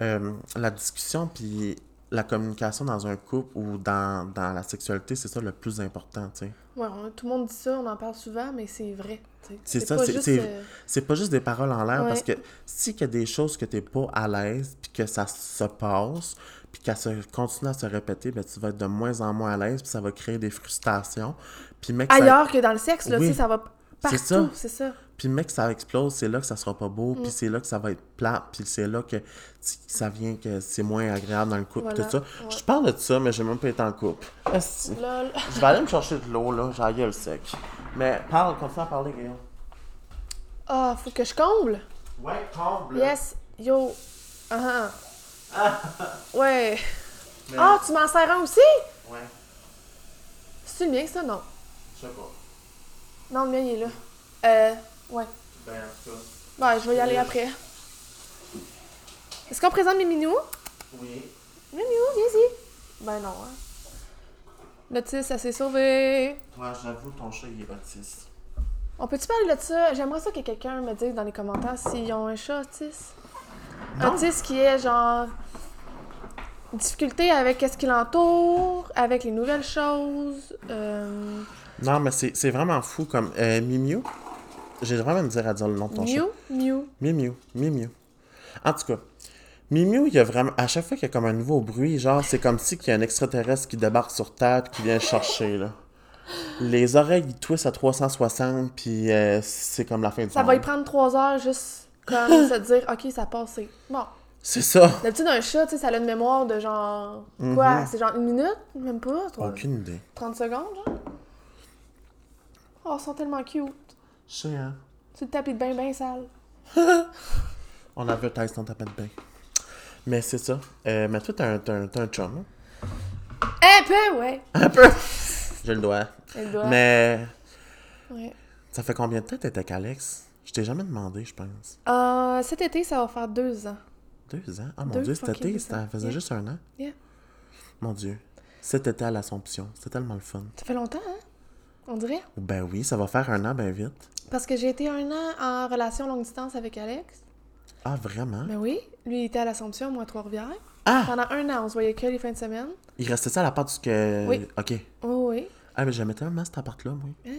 euh, la discussion, puis la communication dans un couple ou dans, dans la sexualité, c'est ça le plus important, tu sais. Ouais, on- tout le monde dit ça, on en parle souvent, mais c'est vrai. C'est ça, c'est- euh, pas juste des paroles en l'air Ouais. parce que si qu'il y a des choses que t'es pas à l'aise puis que ça se passe puis qu'elle se continue à se répéter, ben tu vas être de moins en moins à l'aise puis ça va créer des frustrations. Puis mec, ça, Ailleurs que dans le sexe, là, Oui. ça va partout, c'est ça. Puis mec, ça explose, c'est là que ça sera pas beau, Mm. puis c'est là que ça va être plat, puis c'est là que ça vient que c'est moins agréable dans le couple Voilà. tout ça. Ouais. Je parle de ça, mais j'ai même pas été en couple. Lol. [LAUGHS] Je vais aller me chercher de l'eau là, j'ai la gueule sec. Mais parle, continue à parler, Guillaume. Ah, faut que je comble? Ouais, comble. Yes, yo. Ah ah. [LAUGHS] Ouais. Mais- Ah, tu m'en sers un aussi? Ouais, C'est le mien, ça? Non. je sais pas. Non, le mien, il est là. Euh, ouais. Ben, en tout cas. Ouais, je vais y aller après. Est-ce qu'on présente mes minous? Oui. Minou, viens-y. Ben non, hein. L'Otis, ça s'est sauvé. Ouais, j'avoue, ton chat, il est autiste. On peut-tu parler de ça? J'aimerais ça que quelqu'un me dise dans les commentaires s'ils ont un chat autiste. Non. Autiste qui est genre. Difficulté avec qu'est-ce qui l'entoure, avec les nouvelles choses. Euh... Non, mais c'est c'est vraiment fou comme. Euh, Mimiu. J'ai vraiment me dire à dire le nom de ton chat. Mew, Mew. Mimiu. Mimiu. En tout cas, Mimiu, il y a vraiment. À chaque fois qu'il y a comme un nouveau bruit, genre, c'est comme si qu'il y a un extraterrestre qui débarque sur Terre et qui vient le chercher, là. Les oreilles, ils twistent à 360, puis euh, c'est comme la fin du Ça monde. va y prendre trois heures juste comme [LAUGHS] se dire, ok, ça a passé. Bon. C'est ça. D'habitude, un chat, tu sais, ça a une mémoire de genre. Quoi Mhm. C'est genre une minute Même pas toi? Aucune idée. 30 secondes, genre Oh, ils sont tellement cute. Je sais, hein. C'est le tapis de bain bien sale. [LAUGHS] On advertise ton tapis de bain. Mais c'est ça. Euh, mais toi, t'as un, un, un chum. hein? Un peu, ouais. Un peu? J'ai le. Elle doit. Mais Ouais. ça fait combien de temps que t'étais avec Alex? Je t'ai jamais demandé, je pense. Euh, cet été, ça va faire deux ans. Deux ans? Ah mon Deux dieu, cet été, ça faisait Yeah. juste un an? Yeah. Mon dieu. Cet été à l'Assomption. C'était tellement le fun. Ça fait longtemps, hein? On dirait. Ben oui, ça va faire un an bien vite. Parce que j'ai été un an en relation longue distance avec Alex. Ah, vraiment? Ben oui. Lui, il était à l'Assomption, moi à Trois-Rivières. Ah! Pendant un an, on se voyait que les fins de semaine. Il restait ça à la part du que. Oui. Ok. Oh oui. Ah, mais j'aimais tellement cet appart-là, moi. Ah,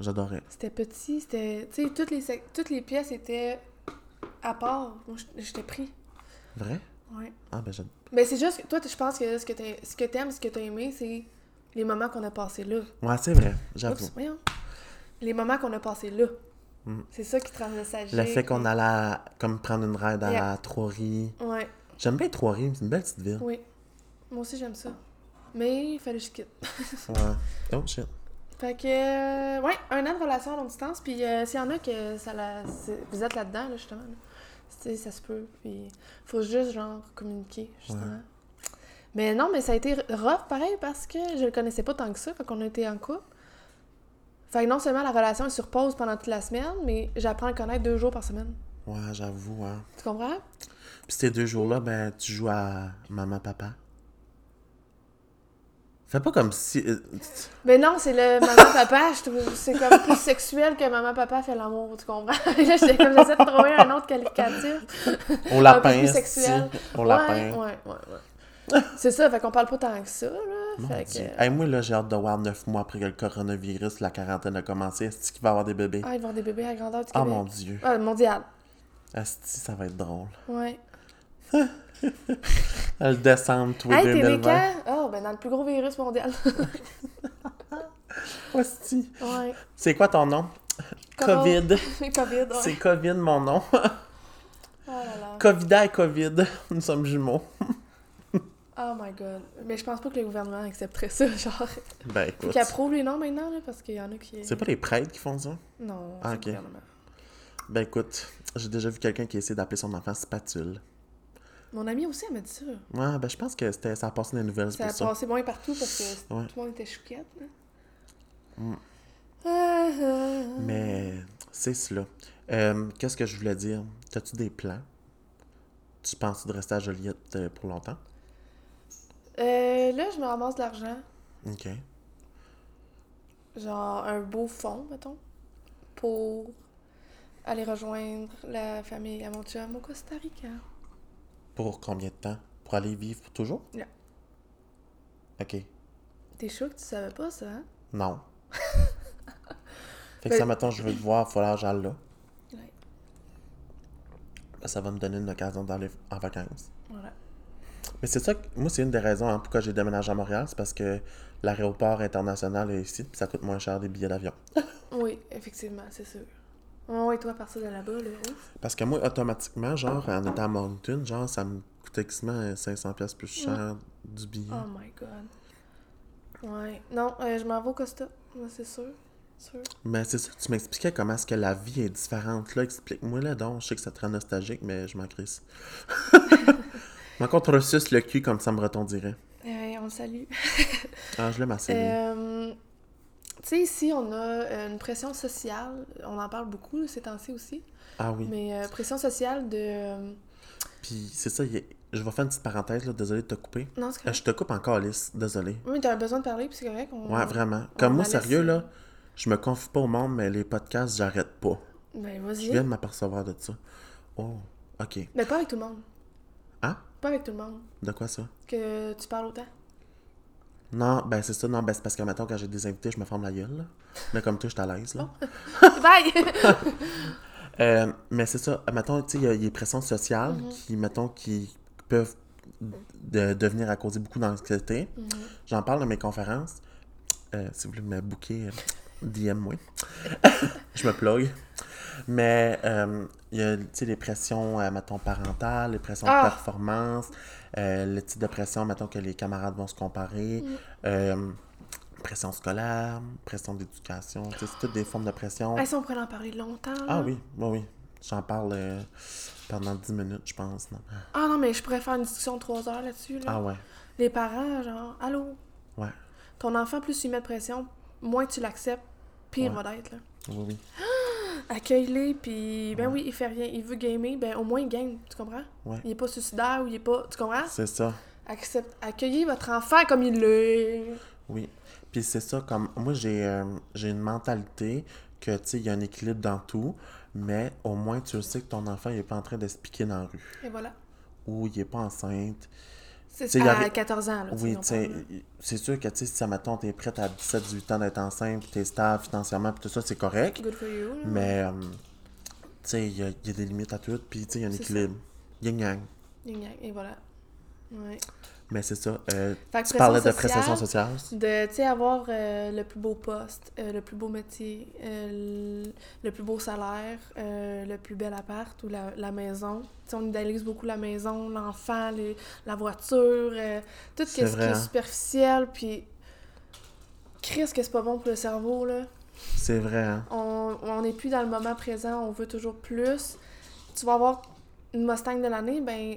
J'adorais. c'était petit, c'était... Tu sais, toutes les, sec- toutes les pièces étaient à part. Moi, j'étais pris. Vrai? Ouais. Ah, ben j'ai. Mais c'est juste que toi, je pense que ce que t'as- ce que t'aimes, ce que t'as aimé, c'est les moments qu'on a passés là. Ouais, c'est vrai, j'avoue. Oups, voyons. Les moments qu'on a passés là. Mm. C'est ça qui te rend. Le fait qu'on allait à- comme prendre une ride à Yeah. Trois-Rives. Ouais, J'aime bien Trois-Rives, c'est une belle petite ville. oui. Moi aussi, j'aime ça. Mais il fallait que je quitte. [LAUGHS] Ouais. Oh shit. Fait que, euh, ouais, un an de relation à longue distance. Puis euh, s'il y en a que ça la. Vous êtes là-dedans, là, justement. là. Ça se peut. Puis faut juste, genre, communiquer, justement. Mais non, mais ça a été rough, pareil, parce que je le connaissais pas tant que ça quand on était en couple. Fait que non seulement la relation est sur pause pendant toute la semaine, mais j'apprends à le connaître deux jours par semaine. Ouais, j'avoue, hein. Tu comprends? Puis ces deux jours-là, ben, tu joues à maman-papa. Fais pas comme si. euh, Mais non, c'est le maman-papa, je trouve c'est comme plus sexuel que maman-papa fait l'amour, tu comprends? [LAUGHS] Là, j'étais comme, j'essaie de trouver un autre qualificatif. Un peu lapin, plus sexuel. Ouais, lapin. ouais, ouais, ouais. C'est ça, fait qu'on parle pas tant que ça, là. Fait Dieu. que... Hey, moi, là, j'ai hâte de voir neuf mois après que le coronavirus, la quarantaine a commencé. Est-ce qu'il va avoir des bébés? Ah, il va y avoir des bébés à grandeur du Oh Québec. mon Dieu. Ah, mondial. Asti, ça va être drôle. Ouais. [LAUGHS] Le décembre, toi, Hey, t'es né 2020. quand? Oh, ben dans le plus gros virus mondial. [LAUGHS] Asti. ouais. C'est quoi ton nom? Comment- COVID. [LAUGHS] Covid, ouais. C'est COVID, mon nom. Oh là là. Covida et COVID. Nous sommes jumeaux. Oh my god. Mais je pense pas que le gouvernement accepterait ça, [LAUGHS] genre. Ben, Faut écoute. qu'il approuve les noms maintenant, là, parce qu'il y en a qui... C'est pas les prêtres qui font ça? Non, Ah, ok. le gouvernement. Ben, écoute, j'ai déjà vu quelqu'un qui essaie d'appeler son enfant spatule. Mon ami aussi, elle m'a dit ça. Ouais, ben, je pense que c'était, ça a passé les nouvelles, Ça a ça. passé moins partout parce que Ouais. tout le monde était chouquette, là. Mm. Ah, ah. Mais c'est cela. Euh, qu'est-ce que je voulais dire? T'as-tu des plans? Tu penses de rester à Joliette euh, pour longtemps? Euh, là, je me ramasse de l'argent. OK. Genre un beau fond, mettons, pour aller rejoindre la famille à mon chum au Costa Rica. Pour combien de temps? Pour aller vivre pour toujours? Yeah. OK. T'es chaud que tu savais pas ça, hein? Non. [LAUGHS] fait que Ben- ça, mettons, je veux te voir, il faut l'argent là. Ouais. Ben, ça va me donner une occasion d'aller en vacances. Voilà. Mais c'est ça, que- moi, c'est une des raisons hein, pourquoi j'ai déménagé à Montréal, c'est parce que l'aéroport international est ici, puis ça coûte moins cher des billets d'avion. [LAUGHS] Oui, effectivement, c'est sûr. Oh, et toi, à partir de là-bas, là, ouf. Parce que moi, automatiquement, genre, en étant à Moncton, genre, ça me coûtait quasiment 500$ piastres plus cher du billet. Oh my god. Ouais. Non, euh, je m'en vais au Costa. C'est sûr. Sûr. Mais c'est ça, tu m'expliquais comment est-ce que la vie est différente. Là, explique-moi là donc. Je sais que ça te rend nostalgique, mais je m'en crisse. [LAUGHS] M'en contre ressus le cul comme ça me retondirait. Euh, on le salue. [LAUGHS] Ah, je l'aime assez. Euh, tu sais, ici, on a euh, une pression sociale. On en parle beaucoup là, ces temps-ci aussi. Ah oui. Mais euh, pression sociale de. Puis c'est ça, il je vais faire une petite parenthèse, là, désolé de te couper. Non, c'est correct. je te coupe encore, Alice, désolé. Oui, mais t'as besoin de parler, puis c'est correct. On... Ouais, vraiment. Comme on moi, sérieux, là, je me confie pas au monde, mais les podcasts, j'arrête pas. Ben, Je vas-y. viens de m'apercevoir de ça. Oh, ok. Mais pas avec tout le monde. Pas avec tout le monde. De quoi ça? Que tu parles autant. Non, ben c'est ça, non, ben c'est parce que maintenant, quand j'ai des invités, je me forme la gueule, là. Mais comme toi, je suis à l'aise, là. [LAUGHS] Bye! [LAUGHS] Euh, mais c'est ça, mettons, tu sais, il y a- les pressions sociales Mhm. qui, mettons, qui peuvent de, devenir à causer beaucoup d'anxiété. Mhm. J'en parle dans mes conférences. Euh, si vous voulez me booker, euh, DM moi. [LAUGHS] Je me plug. Mais euh, il y a, les pressions, euh, mettons, parentales, les pressions Ah! de performance, euh, le type de pression, mettons, que les camarades vont se comparer. Mm. Euh, pression scolaire, pression d'éducation, c'est toutes des formes de pression. Ah, ça, on pourrait en parler longtemps. là. Ah oui, oui, oui. J'en parle euh, pendant 10 minutes, je pense. non? Ah non, mais je pourrais faire une discussion de trois heures là-dessus. Là. Ah ouais, Les parents, genre, allô, ouais, ton enfant, plus tu mets de pression, moins tu l'acceptes, pire Ouais. va d'être. là. oui, oui. Accueille-les, puis ben Ouais. oui, il fait rien, il veut gamer, ben au moins il game, tu comprends? Ouais. Il est pas suicidaire ou il est pas. Tu comprends? C'est ça, Accepte, accueillez votre enfant comme il l'est. oui. Puis c'est ça, comme moi, j'ai euh, j'ai une mentalité que, tu sais, il y a un équilibre dans tout, mais au moins tu sais que ton enfant, il est pas en train de se piquer dans la rue, Et voilà. ou il est pas enceinte. C'est à a- 14 ans, là. Oui, c'est sûr que, tu sais, si, ça, mettons, t'es prête à 17-18 ans d'être enceinte, puis t'es stable financièrement, puis tout ça, c'est correct. Good for you. Mais, euh, tu sais, il y y a des limites à tout, puis, tu sais, il y a un équilibre. Yin-yang. Yin yang, Et voilà. Ouais. Mais c'est ça. euh, tu parlais de pression prestations sociale, sociales. De, tu sais, avoir euh, le plus beau poste, euh, le plus beau métier, le, plus beau salaire, le plus bel appart ou la, la maison. Tu on idéalise beaucoup la maison, l'enfant, la voiture, tout ce qui est hein. superficiel, puis... Qu'est-ce que c'est pas bon pour le cerveau, là? C'est vrai, hein? On on n'est plus dans le moment présent, on veut toujours plus. Tu vas avoir une Mustang de l'année, ben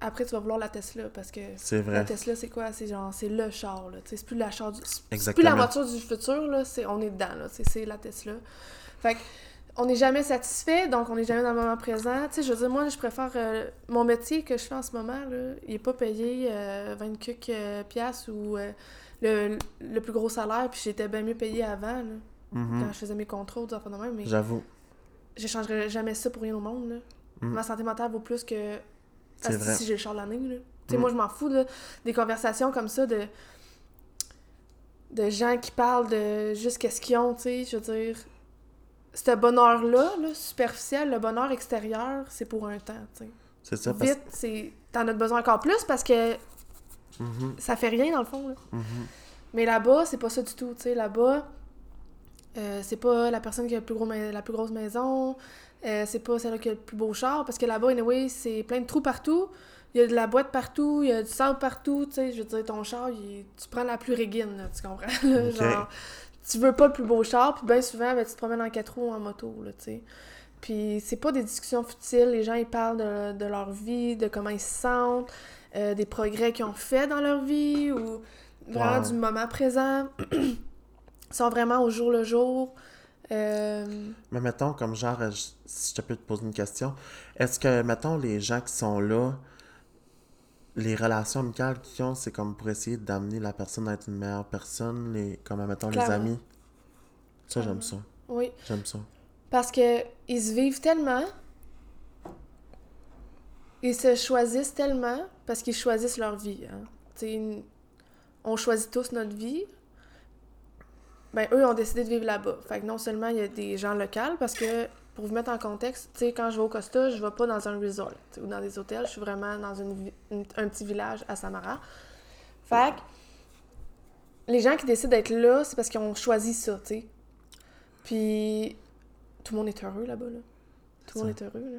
après tu vas vouloir la Tesla parce que C'est la vrai. Tesla c'est quoi? C'est genre c'est le char là, Tu sais, c'est plus la char du c'est plus la voiture du futur là, c'est on est dedans là, c'est la Tesla. Fait que on n'est jamais satisfait, donc on n'est jamais dans le moment présent. Tu sais, je veux dire, moi, je préfère... euh, mon métier que je fais en ce moment, là, il n'est pas payé euh, 20 cucs euh, piastres ou euh, le, le plus gros salaire, puis j'étais bien mieux payé avant, là, Mhm. quand je faisais mes contrôles, des de même, mais J'avoue. j'échangerais jamais ça pour rien au monde. Là. Mm. Ma santé mentale vaut plus que Asti, vrai. si j'ai le char de l'année. là. Tu sais, Mm. moi, je m'en fous là, des conversations comme ça de de gens qui parlent de juste qu'est-ce qu'ils ont, tu sais, je veux dire... Ce bonheur-là, là, superficiel, le bonheur extérieur, c'est pour un temps, tu sais. C'est ça, parce Vite, c'est... T'en as besoin encore plus parce que Mhm, ça fait rien, dans le fond, là. mhm. Mais là-bas, c'est pas ça du tout, tu sais. Là-bas, euh, c'est pas la personne qui a le plus gros ma- la plus grosse maison, euh, c'est pas celle qui a le plus beau char, parce que là-bas, anyway, c'est plein de trous partout. Il y a de la boîte partout, il y a du sable partout, tu sais. Je veux dire, ton char, il tu prends la plus régine, là, tu comprends? [LAUGHS] là, Ok. Genre, tu veux pas le plus beau char, puis bien souvent, ben, tu te promènes en quatre roues ou en moto, là, tu sais. Puis c'est pas des discussions futiles, les gens, ils parlent de, de leur vie, de comment ils se sentent, euh, des progrès qu'ils ont fait dans leur vie, ou vraiment Wow. du moment présent. [CLEARS THROAT] Ils sont vraiment au jour le jour. Euh, Mais mettons, comme genre, euh, je- si je peux te poser une question, est-ce que, mettons, les gens qui sont là, les relations amicales qu'ils ont, c'est comme pour essayer d'amener la personne à être une meilleure personne, les, comme, mettons, les amis? Ça, j'aime Clairement. ça. oui, J'aime ça. parce que ils se vivent tellement, ils se choisissent tellement, parce qu'ils choisissent leur vie. Hein. Tu sais, on choisit tous notre vie. Ben, eux ont décidé de vivre là-bas. Fait que non seulement il y a des gens locaux, parce que, pour vous mettre en contexte, tu sais, quand je vais au Costa, je vais pas dans un resort ou dans des hôtels, je suis vraiment dans une, vi- une- un petit village à Samara. Fait que, les gens qui décident d'être là, c'est parce qu'ils ont choisi ça, tu sais. Puis, tout le monde est heureux là-bas, là. Tout le monde est heureux, là.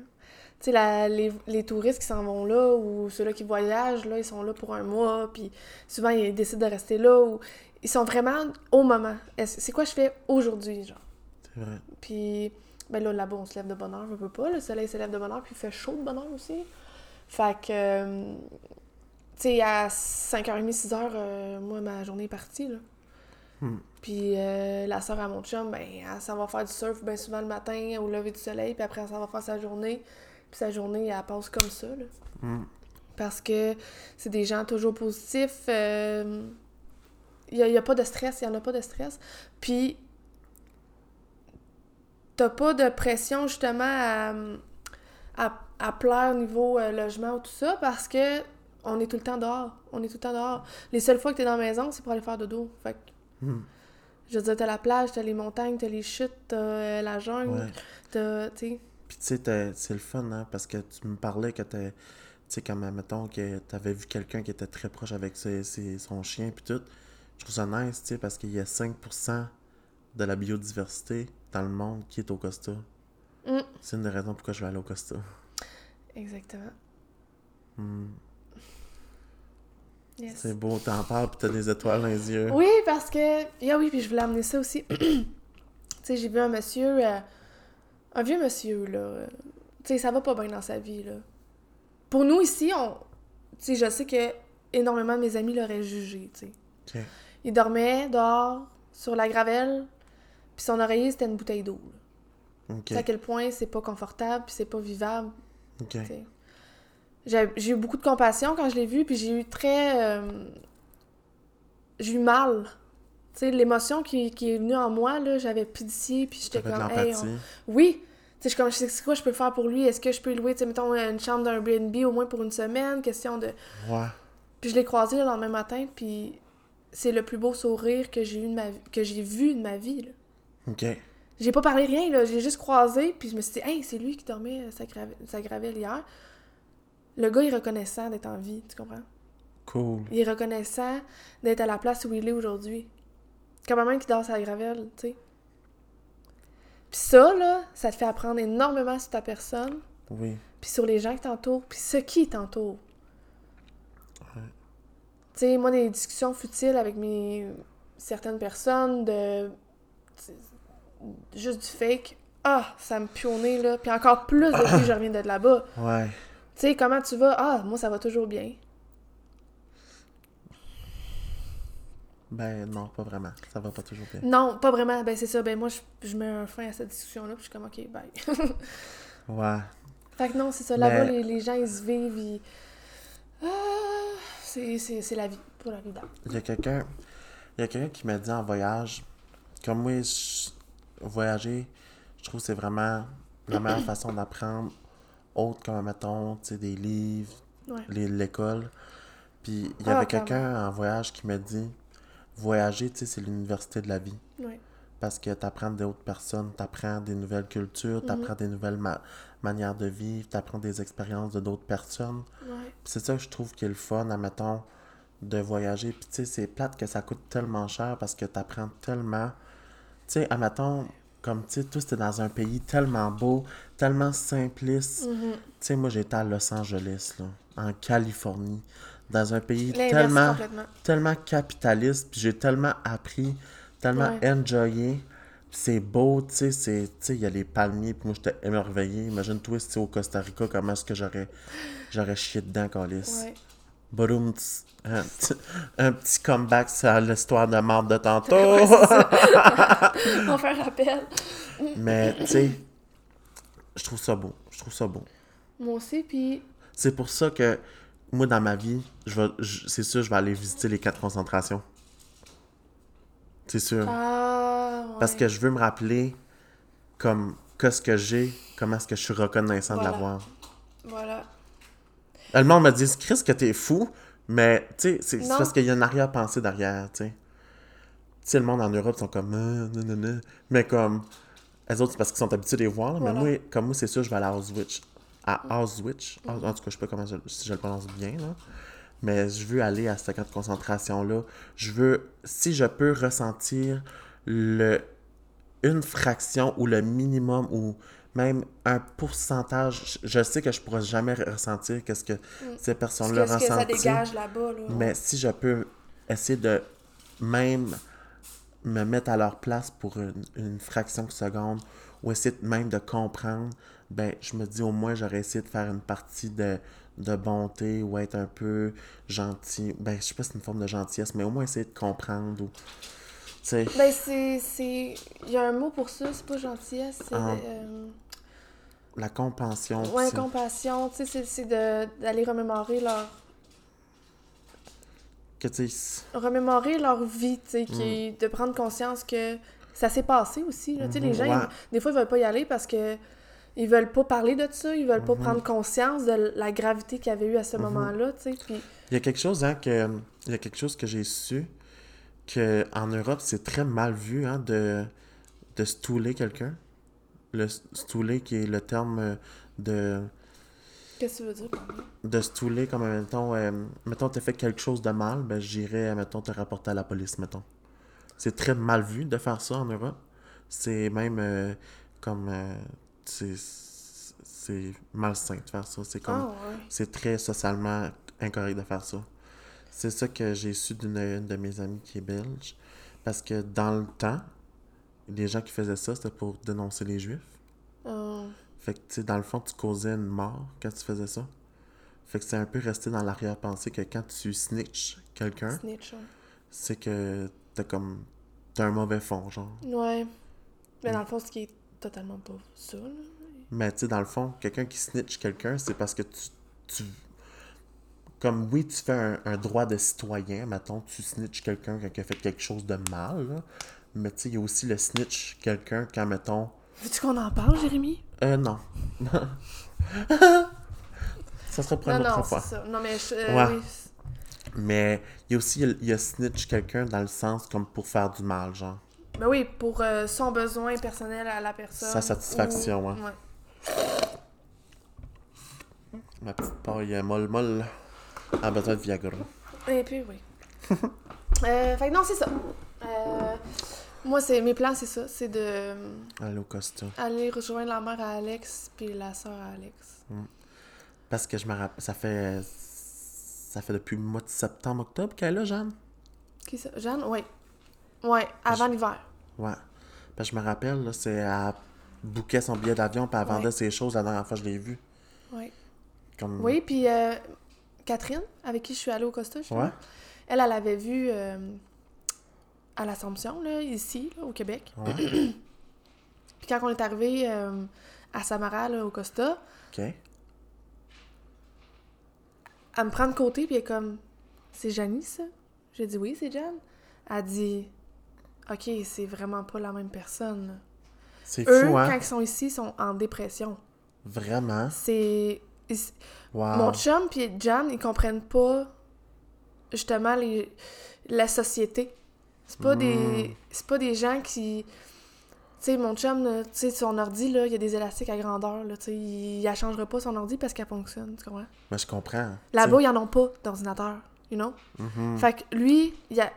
Tu sais, les, les touristes qui s'en vont là, ou ceux-là qui voyagent, là, ils sont là pour un mois, puis souvent, ils décident de rester là, ou ils sont vraiment au moment. C'est quoi je fais aujourd'hui, genre? C'est vrai. Puis, ben là, là-bas, on se lève de bonne heure, on peut pas. Le soleil se lève de bonne heure, puis il fait chaud de bonne heure aussi. Fait que, euh, tu sais, à 5h30, 6h, euh, moi, ma journée est partie, là. Hmm. Puis euh, la soeur à mon chum, ben, elle s'en va faire du surf bien souvent le matin au lever du soleil, puis après, elle s'en va faire sa journée. Puis sa journée, elle passe comme ça, là. Mm. Parce que c'est des gens toujours positifs. euh, Il n'y a, pas de stress, il n'y en a pas de stress. Puis, t'as pas de pression justement à, à, à plaire au niveau euh, logement ou tout ça parce que on est tout le temps dehors. On est tout le temps dehors. Les seules fois que t'es dans la maison, c'est pour aller faire dodo. Fait que, Mm. je veux dire, t'as la plage, t'as les montagnes, t'as les chutes, t'as euh, la jungle, Ouais. t'as. Puis tu sais, c'est le fun, hein, parce que tu me parlais que t'es, tu sais, comme, mettons, que t'avais vu quelqu'un qui était très proche avec ses, ses- son chien, puis tout. Je trouve ça nice, tu sais, parce qu'il y a 5% de la biodiversité dans le monde qui est au Costa. Mm. C'est une des raisons pourquoi je vais aller au Costa. Exactement. Yes. C'est beau, t'en parles pis t'as des étoiles dans les yeux. Oui, parce que. Ah oui, puis je voulais amener ça aussi. [CLEARS THROAT] tu sais, j'ai vu un monsieur. euh, un vieux monsieur, là. tu sais, ça va pas bien dans sa vie, là. Pour nous, ici, on. Tu sais, je sais que énormément de mes amis l'auraient jugé, tu sais. Il dormait dehors, sur la gravelle, puis son oreiller, c'était une bouteille d'eau. là. Ok. Tu sais à quel point c'est pas confortable, puis c'est pas vivable. J'ai eu beaucoup de compassion quand je l'ai vu, puis j'ai eu très. euh, j'ai eu mal. Tu sais, l'émotion qui, qui est venue en moi, là, j'avais pitié, puis j'étais comme. Hey, on- Oui! Tu sais, je comme, je sais quoi je peux faire pour lui? Est-ce que je peux louer, tu sais, mettons, une chambre d'un Airbnb au moins pour une semaine? Question de. Ouais. Puis je l'ai croisé le lendemain matin, puis c'est le plus beau sourire que j'ai eu de ma vie- que j'ai vu de ma vie, là. Ok. J'ai pas parlé rien, là. J'ai juste croisé, puis je me suis dit, hey, c'est lui qui dormait sa, grave- sa gravelle hier. Le gars est reconnaissant d'être en vie, tu comprends? Cool. Il est reconnaissant d'être à la place où il est aujourd'hui. Comme un même qui dort sa gravelle, tu sais. Puis ça, là, ça te fait apprendre énormément sur ta personne, Oui. puis sur les gens qui t'entourent, puis ce qui t'entoure. Tu sais, moi, des discussions futiles avec mes certaines personnes de juste du fake, ah, ça me pue au nez, là. Puis encore plus depuis que je reviens de là-bas. Ouais. Tu sais, comment tu vas? Ah, moi, ça va toujours bien. Ben non, pas vraiment. Ça va pas toujours bien. Non, pas vraiment. Ben, c'est ça. Ben, moi, je, je mets un fin à cette discussion-là, puis je suis comme, OK, bye. Ouais. [LAUGHS] fait que non, c'est ça. Là-bas, Mais- les, les gens, ils se vivent, ils... Ah, c'est, la vie, pour la vie d'âme. Il y a quelqu'un. Qui m'a dit en voyage. Comme moi, je- voyager, je trouve que c'est vraiment la meilleure [CLEARS THROAT] façon d'apprendre. Autre comme, mettons, des livres, Ouais. l'école. Puis il y Ah, avait quelqu'un en voyage qui m'a dit voyager, tu sais, c'est l'université de la vie. Ouais. Parce que tu apprends d'autres personnes, tu apprends des nouvelles cultures, Mhm. tu apprends des nouvelles ma- manières de vivre, tu apprends des expériences de d'autres personnes. Ouais. C'est ça que je trouve qui est le fun, admettons, de voyager. Puis tu sais, c'est plate que ça coûte tellement cher parce que tu apprends tellement. Tu sais, admettons, comme tu sais, toi, c'était dans un pays tellement beau, tellement simpliste. Mhm. Tu sais, moi, j'étais à Los Angeles, là, en Californie, dans un pays tellement, tellement capitaliste, puis j'ai tellement appris, tellement Ouais. enjoyé. C'est beau, tu sais, il y a les palmiers, puis moi, j'étais émerveillé. Imagine-toi, si au Costa Rica, comment est-ce que j'aurais, j'aurais chié dedans, Calis. Ouais. Boum, un, petit- un petit comeback sur l'histoire de marde de tantôt. [LAUGHS] Ouais. [LAUGHS] On fait un rappel. Mais, tu sais, je trouve ça beau. Je trouve ça beau. Moi aussi, puis C'est pour ça que moi, dans ma vie, je vais, je- c'est sûr, je vais aller visiter les quatre concentrations. C'est sûr. Ah, ouais. Parce que je veux me rappeler comme qu'est-ce que j'ai, comment est-ce que je suis reconnaissant Voilà. de l'avoir. Voilà. Le monde me dit, Chris, que t'es fou, mais tu sais, c'est parce qu'il y a une arrière-pensée derrière, tu sais. Tu sais, le monde en Europe sont comme, euh, non, non, non. Mais comme, les autres, c'est parce qu'ils sont habitués de les voir, là. Voilà. mais moi, comme moi, c'est sûr, je vais aller à Auschwitz. À Auschwitz. En en tout cas, je sais pas comment je- si je le prononce bien, là. Mais je veux aller à ce camp de concentration-là. Je veux, si je peux ressentir le, une fraction ou le minimum ou même un pourcentage, je sais que je pourrais jamais ressentir qu'est-ce que ces Parce personnes-là que ça ressentent. dégage là-bas, là? Mais si je peux essayer de même me mettre à leur place pour une, une fraction de seconde ou essayer de- même de comprendre, ben je me dis au moins j'aurais essayé de faire une partie de, de bonté ou être un peu gentil. Ben je sais pas si c'est une forme de gentillesse, mais au moins essayer de comprendre ou. Ben, c'est. Il y a un mot pour ça, c'est pas gentillesse, c'est. Ah. euh, la compassion. Ouais, c'est- compassion, tu sais, c'est- d'aller remémorer leur. que tu remémorer leur vie, tu sais, qui de prendre conscience que ça s'est passé aussi, là. Les Mhm, gens, ouais. ils- des fois, ils veulent pas y aller parce que ils veulent pas parler de ça, ils veulent pas Mhm. prendre conscience de la gravité qu'il y avait eu à ce moment-là, tu sais, puis... Il y a quelque chose, hein, que. Il y a quelque chose que j'ai su que en Europe, c'est très mal vu, hein, de, de stouler quelqu'un. Le stouler qui est le terme euh, de. Qu'est-ce que tu veux dire? De stouler comme, euh, mettons, euh, mettons, t'as fait quelque chose de mal, ben j'irais, mettons, te rapporter à la police, mettons. C'est très mal vu de faire ça en Europe. C'est même euh, comme. euh, c'est malsain de faire ça. C'est comme. Ah, ouais. C'est très socialement incorrect de faire ça. C'est ça que j'ai su d'une une de mes amies qui est belge. Parce que dans le temps, les gens qui faisaient ça, c'était pour dénoncer les juifs. Oh. Fait que, tu sais, dans le fond, tu causais une mort quand tu faisais ça. Fait que c'est un peu resté dans l'arrière-pensée que quand tu snitch quelqu'un, c'est que t'as comme. T'as un mauvais fond, genre. Ouais. Mais dans le fond, ce qui est totalement pas ça, là. Mais tu sais, dans le fond, quelqu'un qui snitch quelqu'un, c'est parce que tu, tu. Comme oui, tu fais un, un droit de citoyen, mettons, tu snitch quelqu'un quand il a fait quelque chose de mal, là. Mais tu sais, il y a aussi le snitch quelqu'un quand, mettons. Veux-tu qu'on en parle, Jérémy? Euh, non. [LAUGHS] ça serait pour Non, une autre non, fois. ça. Non, mais je, euh, Ouais. oui. Mais il y a aussi, il y a snitch quelqu'un dans le sens comme pour faire du mal, genre. Ben oui, pour euh, son besoin personnel à la personne. Sa satisfaction, ou- hein. ouais. Ma petite paille euh, molle molle a besoin de Viagra. Et puis, oui. [LAUGHS] euh, fait que non, c'est ça. Euh, moi, c'est mes plans, c'est ça. C'est de euh, Allô, Costa. aller rejoindre la mère à Alex puis la soeur à Alex. Parce que je me rappelle, ça fait. Ça fait depuis le mois de septembre, octobre qu'elle est là, Jeanne? Qui ça? Jeanne? Oui. Ouais, avant l'hiver. Ouais. Parce que je me rappelle, là, c'est elle bouquait son billet d'avion puis elle vendait Ouais. ses choses la dernière fois que je l'ai vue. Oui. Comme... Oui, puis euh, Catherine, avec qui je suis allée au Costa, justement, Ouais. elle, elle avait vu euh, à l'Assomption, là, ici, là, au Québec. Ouais. [CLEARS THROAT] Puis quand on est arrivé euh, à Samara, là, au Costa, OK. elle me prend de côté, puis elle est comme C'est Janie, ça J'ai dit Oui, c'est Jeanne. Elle dit Ok, c'est vraiment pas la même personne. C'est Eux, fou, hein? quand ils sont ici, ils sont en dépression. Vraiment? C'est. ils- Wow. Mon chum puis Jan, ils comprennent pas justement les la société. C'est pas Mm. des c'est pas des gens qui tu sais mon chum tu sais son ordi là, il y a des élastiques à grandeur là, tu sais, il, il changera pas son ordi parce qu'elle fonctionne, tu comprends? Mais je comprends. Là-bas, ils en ont pas d'ordinateur, you know? Mhm. Fait que lui, il a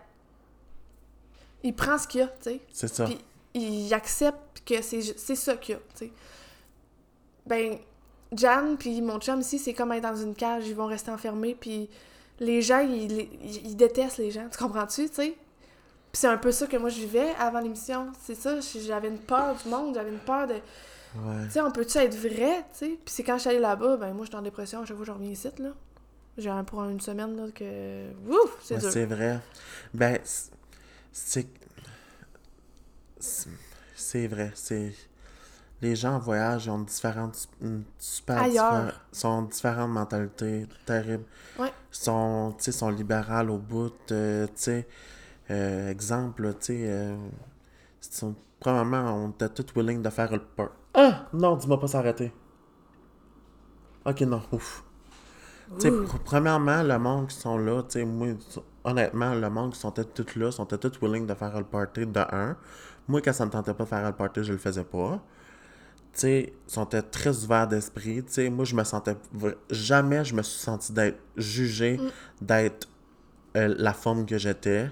il prend ce qu'il y a, tu sais. C'est ça. Puis il accepte que c'est c'est ça qu'il y a, tu sais. Ben, Jan puis mon chum ici, c'est comme être dans une cage, ils vont rester enfermés, puis les gens, ils, ils, ils détestent les gens, tu comprends-tu, tu sais? Puis c'est un peu ça que moi je vivais avant l'émission, c'est ça, j'avais une peur du monde, j'avais une peur de... Ouais. Tu sais, on peut-tu être vrai, tu sais? Puis c'est quand je suis allée là-bas, ben moi, j'étais en dépression à chaque fois que je reviens ici, là. J'ai un pour une semaine, là, que... Ouf, c'est Ouais, dur. c'est vrai. Ben, c'est. c'est- vrai. C'est. Les gens en voyage ont différentes. super Ailleurs. sont différentes mentalités. Terribles. Ouais. Sont, tu sais, sont libérales au bout. euh, tu sais. euh, exemple, tu sais. euh, premièrement, on était tous willing de faire le part. Ah! Non, dis-moi pas s'arrêter. Ok, non, ouf. Tu sais, Ouh. pr- premièrement, le monde qui sont là, tu sais, moi, honnêtement, le monde qui sont tous là, sont tous willing de faire le party de un. Moi, quand ça me tentait pas de faire le party, je le faisais pas. Tu sais, ils sont très ouverts d'esprit. Tu sais, moi, je me sentais... Jamais je me suis senti d'être jugé, d'être euh, la forme que j'étais,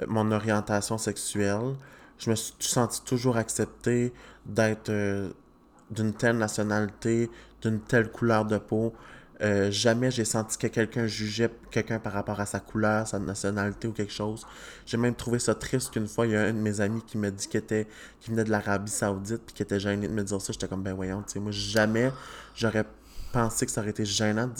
euh, mon orientation sexuelle. Je me suis senti toujours accepté d'être euh, d'une telle nationalité, d'une telle couleur de peau. Euh, jamais j'ai senti que quelqu'un jugeait quelqu'un par rapport à sa couleur, sa nationalité ou quelque chose. J'ai même trouvé ça triste qu'une fois, il y a un de mes amis qui me dit qu'il était, qui venait de l'Arabie Saoudite puis qui était gêné de me dire ça. J'étais comme, ben voyons, tu sais, moi, jamais j'aurais pensé que ça aurait été gênant.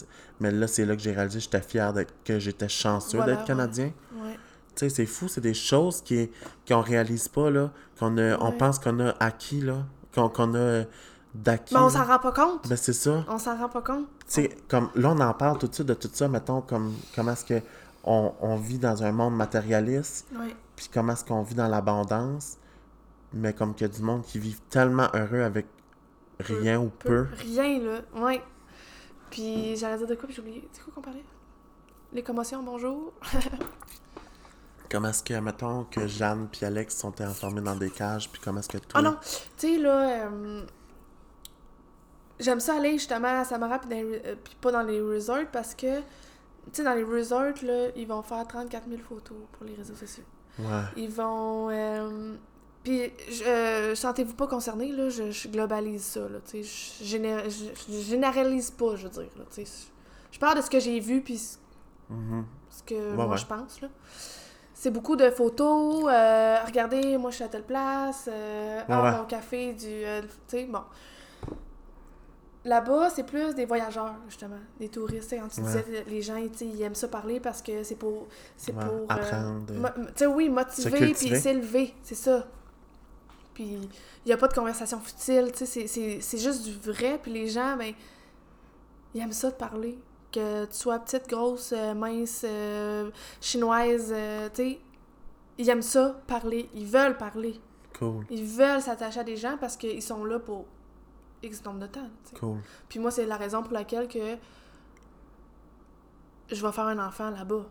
Mais là, c'est là que j'ai réalisé que j'étais fier d'être, que j'étais chanceux Voilà, d'être Canadien. Ouais. Tu sais, c'est fou, c'est des choses qui, qu'on réalise pas, là, qu'on a, on Ouais. pense qu'on a acquis, là, qu'on, qu'on a d'acquis. Mais on s'en rend pas compte. Ben, c'est ça. On s'en rend pas compte. Tu sais, comme là, on en parle tout de suite de tout ça, mettons, comme comment est-ce que on, on vit dans un monde matérialiste, Ouais. puis comment est-ce qu'on vit dans l'abondance, mais comme qu'il y a du monde qui vit tellement heureux avec rien ou peu. Rien, là. Ouais. Puis j'allais dire de quoi, puis j'ai oublié. C'est quoi qu'on parlait? Les commotions, bonjour. [LAUGHS] Comment est-ce que, mettons, que Jeanne puis Alex sont enfermés dans des cages, puis comment est-ce que toi... Ah non, tu sais, là, euh, j'aime ça aller justement à Samara puis, dans les re- euh, puis pas dans les resorts parce que, tu sais, dans les resorts, là, ils vont faire 34 000 photos pour les réseaux sociaux. Ouais. Ils vont... euh, puis, euh, sentez-vous pas concernés, là, je, je globalise ça, là, tu sais, je, géné- je- je généralise pas, je veux dire, là, tu sais. Je parle de ce que j'ai vu, puis ce- Mhm. Ce que Ouais, moi, ouais. je pense, là. C'est beaucoup de photos. euh, regardez, moi, je suis à telle place. euh, ah, ouais. mon café, du... tu sais, bon. Là-bas, c'est plus des voyageurs, justement. Des touristes. Quand tu Ouais. disais, les gens, ils aiment ça parler parce que c'est pour... C'est Ouais, pour... euh, apprendre. mo- Tu sais, oui, motiver, puis s'élever. C'est ça. Puis, il n'y a pas de conversation futile, tu sais, c'est- juste du vrai, puis les gens, ben, ils aiment ça de parler. Que tu sois petite, grosse, euh, mince, euh, chinoise, euh, tu sais, ils aiment ça, parler. Ils veulent parler. Cool, Ils veulent s'attacher à des gens parce qu'ils sont là pour X nombre de temps, cool. Puis moi, c'est la raison pour laquelle que je vais faire un enfant là-bas.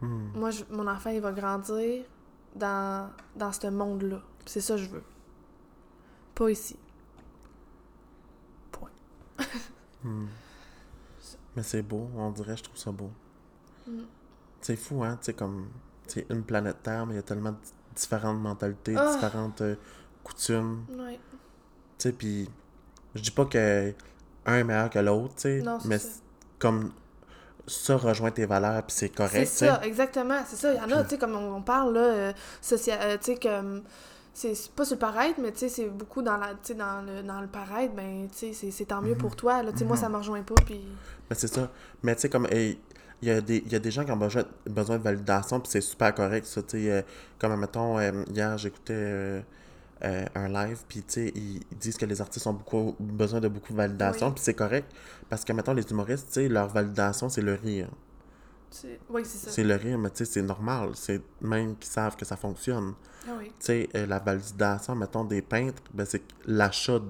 Hmm. Moi, je- mon enfant, il va grandir dans, dans ce monde-là. C'est ça que je veux. Pas ici. Point. [LAUGHS] Hmm. Mais c'est beau, on dirait, je trouve ça beau. Mm. C'est fou, hein? Sais, comme. C'est une planète Terre, mais il y a tellement de différentes mentalités, Ah. différentes euh, coutumes. Ouais. Tu sais, puis. Je dis pas que un est meilleur que l'autre, tu sais. C'est Mais ça. c'est comme. Ça rejoint tes valeurs, puis c'est C'est correct, sais. ça, exactement. C'est ça. Il y en a, tu sais, comme on, on parle, là, euh, socia- euh, tu sais, comme. C'est c'est pas sur le paraître, mais tu sais, c'est beaucoup dans, la, dans, le, dans le paraître, ben, tu sais, c'est- c'est tant mieux Mhm. pour toi. Là, tu sais, moi, Mhm. ça me rejoint pas, puis. Mais c'est ça. Mais tu sais, comme. hey, il y, a des, il y a des gens qui ont besoin, besoin de validation, puis c'est super correct, ça. Tu sais, euh, comme, mettons, euh, hier, j'écoutais euh, euh, un live, puis tu sais, ils, disent que les artistes ont beaucoup, besoin de beaucoup de validation, Oui. puis c'est correct. Parce que, mettons, les humoristes, tu sais, leur validation, c'est le rire. c'est- Oui, c'est ça. C'est le rire, mais tu sais, c'est normal. C'est même qu'ils savent que ça fonctionne. Ah oui. Tu sais, euh, la validation, mettons, des peintres, ben, c'est l'achat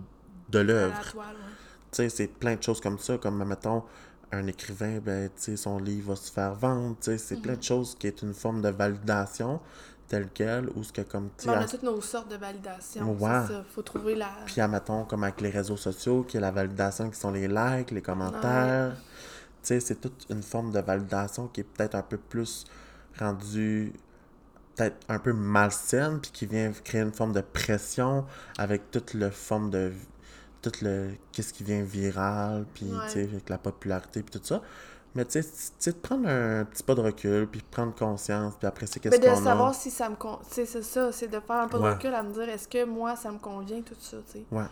de l'œuvre. la toile, ouais. Tu sais, c'est plein de choses comme ça, comme, mettons, un écrivain, ben, tu sais, son livre va se faire vendre, tu sais, c'est plein Mhm. de choses qui est une forme de validation telle quelle, ou ce que, comme, tu on a toutes nos sortes de validation. Ouais. C'est ça. Faut trouver la. puis, admettons, comme avec les réseaux sociaux, qui est la validation qui sont les likes, les commentaires, tu sais, c'est toute une forme de validation qui est peut-être un peu plus rendue peut-être un peu malsaine, puis qui vient créer une forme de pression avec toute le forme de tout le qu'est-ce qui vient viral puis Ouais. tu sais avec la popularité puis tout ça mais tu sais tu sais, de prendre un petit pas de recul puis prendre conscience puis apprécier Mais qu'est-ce de qu'on savoir a si ça me con... tu sais, c'est ça, c'est de faire un peu de recul à me dire est-ce que moi ça me convient tout ça, tu sais? ouais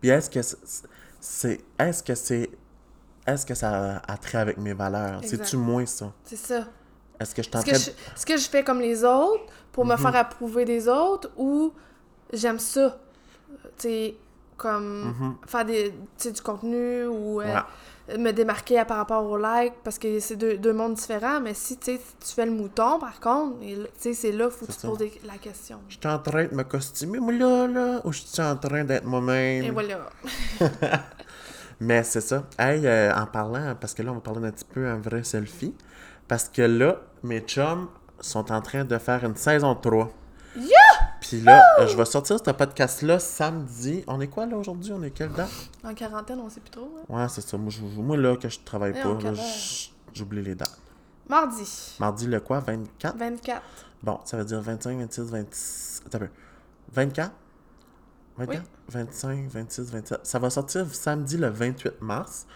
puis est-ce que c'est- c'est est-ce que c'est est-ce que ça a trait avec mes valeurs? Exact. c'est tu moins ça? C'est ça. est-ce que je suis en Est-ce que, je... est-ce que je fais comme les autres pour me Mhm. faire approuver des autres ou j'aime ça, tu sais, comme Mhm. faire des, du contenu ou euh, Ouais. Me démarquer à- par rapport au like parce que c'est deux, deux mondes différents. Mais si tu fais le mouton, par contre, c'est là faut que tu te poses la question. je suis en train de me costumer moi là là ou je suis en train d'être moi-même? Et voilà. [LAUGHS] [LAUGHS] Mais c'est ça. Hey, euh, en parlant, parce que là, on va parler d'un petit peu un vrai selfie. Parce que là, mes chums sont en train de faire une saison 3. Yeah! Puis là, euh, je vais sortir ce podcast-là samedi. On est quoi là aujourd'hui? On est quelle date? En quarantaine, on sait plus trop. hein. Ouais, c'est ça. Moi, je- moi, là, que je travaille Eh, pas, j'oublie les dates. Mardi, Mardi, le quoi? 24? 24. Bon, ça veut dire 25, 26, 26... Attends un peu. 24? 24? 25, 26, 27. Ça va sortir samedi le 28 mars.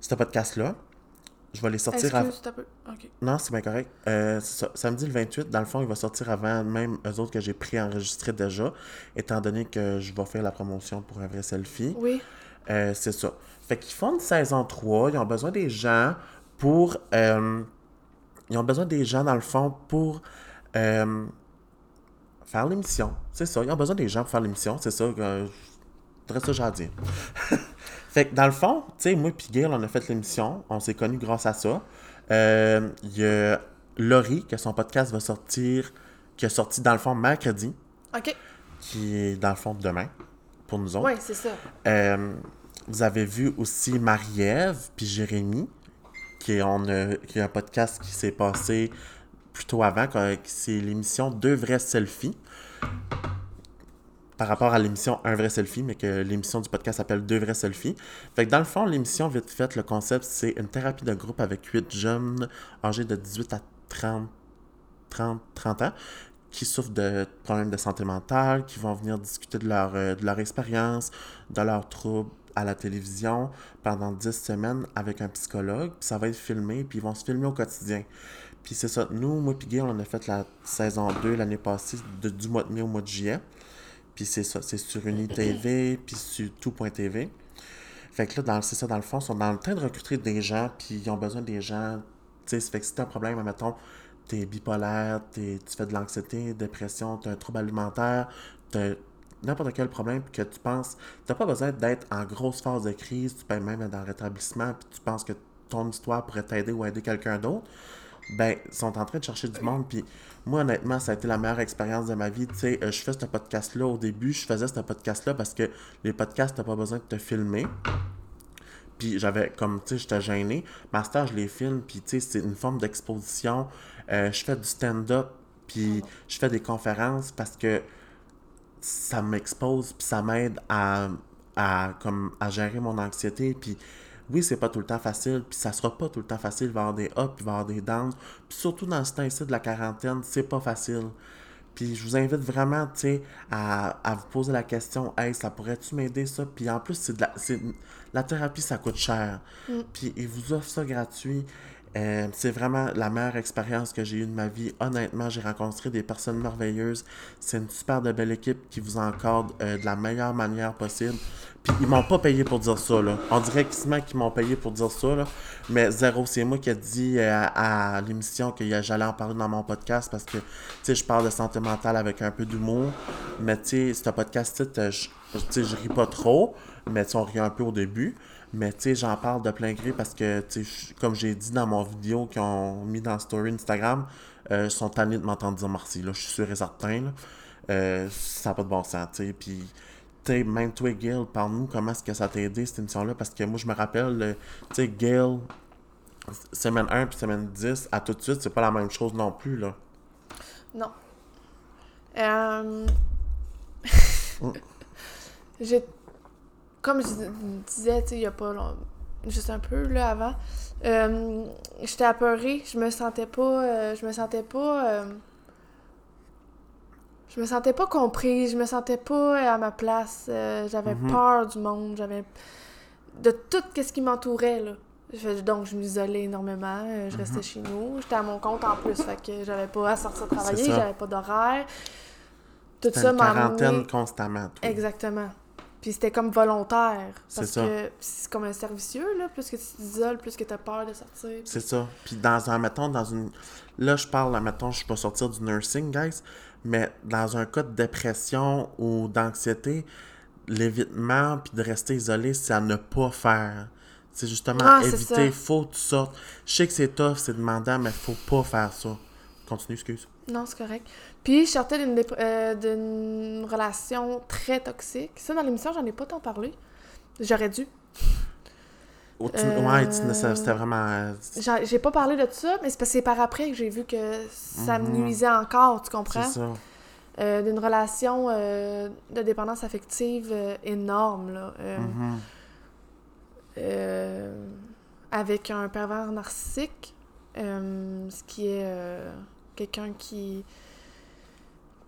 Ce podcast-là. Je vais les sortir avant. Non, c'est bien correct. Euh. Samedi le 28, dans le fond, il va sortir avant même eux autres que j'ai préenregistré déjà, étant donné que je vais faire la promotion pour un vrai selfie. Oui. Euh, c'est ça. Fait qu'ils font une saison 3, ils ont besoin des gens pour... euh, ils ont besoin des gens, dans le fond, pour faire l'émission. C'est ça, ils ont besoin des gens pour faire l'émission, c'est ça. Je dirais ça, j'ai à dire. Fait que dans le fond, tu sais, moi et Gail, on a fait l'émission, on s'est connus grâce à ça. Euh, Il y a Laurie, que son podcast va sortir, qui est sorti dans le fond mercredi, Ok. qui est dans le fond demain, pour nous autres. Ouais, c'est ça. Euh, vous avez vu aussi Marie-Ève puis Jérémy, qui, qui a un podcast qui s'est passé plutôt avant, c'est l'émission Deux vrais selfies. Par rapport à l'émission Un vrai selfie, mais que l'émission du podcast s'appelle Deux vrais selfies. Fait que dans le fond, l'émission, vite fait, le concept, c'est une thérapie de groupe avec huit jeunes âgés de 18 à 30, 30, 30 ans qui souffrent de problèmes de santé mentale, qui vont venir discuter de leur, euh, de leur expérience, de leurs troubles à la télévision pendant 10 semaines avec un psychologue, puis ça va être filmé, puis ils vont se filmer au quotidien. Puis c'est ça, nous, moi Guy, on a fait la saison 2 l'année passée, de- du mois de mai au mois de juillet. Puis c'est ça, c'est sur UniTV, puis sur tout.tv. Fait que là, c'est ça, dans le fond, ils sont dans le train de recruter des gens, puis ils ont besoin des gens. Tu sais, fait que si t'as un problème, mettons, t'es bipolaire, tu fais de l'anxiété, dépression, t'as un trouble alimentaire, t'as n'importe quel problème que tu penses, t'as pas besoin d'être en grosse phase de crise, tu peux même être dans le rétablissement, puis tu penses que ton histoire pourrait t'aider ou aider quelqu'un d'autre, ben, ils sont en train de chercher du monde, puis moi, honnêtement, ça a été la meilleure expérience de ma vie, tu sais, euh, je fais ce podcast-là au début, je faisais ce podcast-là parce que les podcasts, t'as pas besoin de te filmer, puis j'avais, comme, tu sais, j'étais gêné. Master, je les filme, puis tu sais, c'est une forme d'exposition. Euh, je fais du stand-up, puis je fais des conférences parce que ça m'expose, puis ça m'aide à, à, comme, à gérer mon anxiété. Puis oui, c'est pas tout le temps facile, puis ça sera pas tout le temps facile. Il va y avoir des ups, puis il va y avoir des downs. Puis surtout dans ce temps-ci de la quarantaine, c'est pas facile. Puis je vous invite vraiment, tu sais, à, à vous poser la question, hey, ça pourrait-tu m'aider ça? Puis en plus, c'est de la, c'est, la thérapie, ça coûte cher. Puis ils vous offrent ça gratuit. Euh, c'est vraiment la meilleure expérience que j'ai eue de ma vie. Honnêtement, j'ai rencontré des personnes merveilleuses. C'est une super de belle équipe qui vous encadre euh, de la meilleure manière possible. Puis ils m'ont pas payé pour dire ça, là. On dirait qu'ils m'ont payé pour dire ça, là. Mais zéro, c'est moi qui ai dit euh, à, l'émission que j'allais en parler dans mon podcast parce que, je parle de santé mentale avec un peu d'humour. Mais, tu sais, ce podcast-ci, euh, je, ris pas trop, mais on rit un peu au début. Mais, tu sais, j'en parle de plein gré parce que, tu sais, je- comme j'ai dit dans mon vidéo qu'ils ont mis dans Story Instagram, euh, ils sont tannés de m'entendre dire merci, là. Je suis sûr et certain, là. Euh, ça n'a pas de bon sens, tu sais. Puis, tu sais, même toi, Gail, parle-nous comment est-ce que ça t'a aidé, cette émission-là, parce que moi, je me rappelle, tu sais, Gail, semaine 1 puis semaine 10, à tout de suite, c'est pas la même chose non plus, là. Non. Euh... Mm. [LAUGHS] J'ai... Comme je dis- disais, tu sais, il y a pas long- juste un peu, là, avant, euh, j'étais apeurée, je me sentais pas... euh, je me sentais pas... euh, Je me sentais pas comprise, je me sentais pas à ma place, j'avais Mhm. peur du monde, j'avais... De tout ce qui m'entourait, là. Donc, je m'isolais énormément, je Mhm. restais chez nous, j'étais à mon compte en plus, fait que j'avais pas à sortir travailler, j'avais pas d'horaire. Tout ça m'a quarantaine constamment. toi. Exactement. Puis c'était comme volontaire. C'est Parce ça. que c'est comme un servicieux, là. Plus que tu t'isoles, plus que t'as peur de sortir. C'est ça. Puis dans un, mettons, dans une... Là, je parle, là, mettons, je suis pas sortir du nursing, guys, mais dans un cas de dépression ou d'anxiété, l'évitement, puis de rester isolé, c'est à ne pas faire. C'est justement Ah, éviter, faut que tu sortes. Je sais que c'est tough, c'est demandant, mais faut pas faire ça. Continue, excuse. Non, c'est correct. Puis je sortais d'une euh, d'une relation très toxique. Ça, dans l'émission, j'en ai pas tant parlé. J'aurais dû. Oh, tu- Euh, Ouais, tu- ça- c'était vraiment... euh, J'ai pas parlé de ça, mais c'est parce que c'est par après que j'ai vu que ça me Mhm. nuisait encore, tu C'est comprends? ça. Euh, d'une relation euh, de dépendance affective euh, énorme, là. Mhm. avec un pervers narcissique, ce qui est quelqu'un qui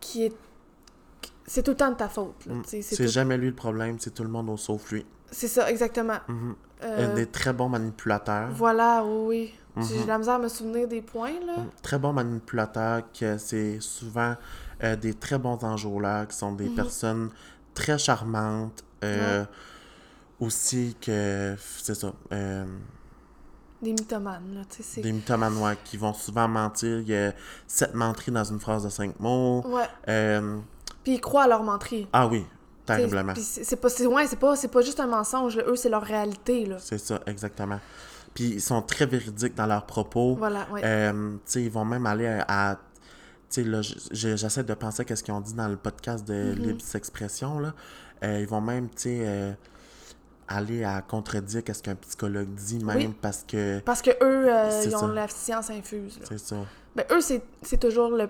qui est c'est tout le temps de ta faute là, Mm. C'est tout- jamais lui le problème, c'est tout le monde au sauf lui. c'est ça exactement. Euh, Des très bons manipulateurs. voilà oui, oui. j'ai Mhm. de la misère à me souvenir des points là Mm, Très bons manipulateurs, que c'est souvent euh, des très bons enjôleurs, qui sont des Mhm. personnes très charmantes. euh, Aussi que, c'est ça, des mythomanes là tu sais c'est des mythomanes ouais, qui vont souvent mentir. Il y a sept menteries dans une phrase de cinq mots. ouais Euh, puis ils croient à leur menterie ah oui, terriblement. c'est pas c'est ouais, c'est pas c'est pas juste un mensonge là. eux c'est leur réalité là C'est ça, exactement. Puis ils sont très véridiques dans leurs propos. voilà ouais Euh, tu sais, ils vont même aller à. à- tu sais, là, j'essaie de penser à ce qu'ils ont dit dans le podcast de Mhm. Libre Expression, là. Euh, ils vont même, tu sais, aller à contredire ce qu'un psychologue dit, même Oui. parce que. parce que eux euh, ils ont ça. la science infuse. C'est ça. Ben, eux, c'est toujours le,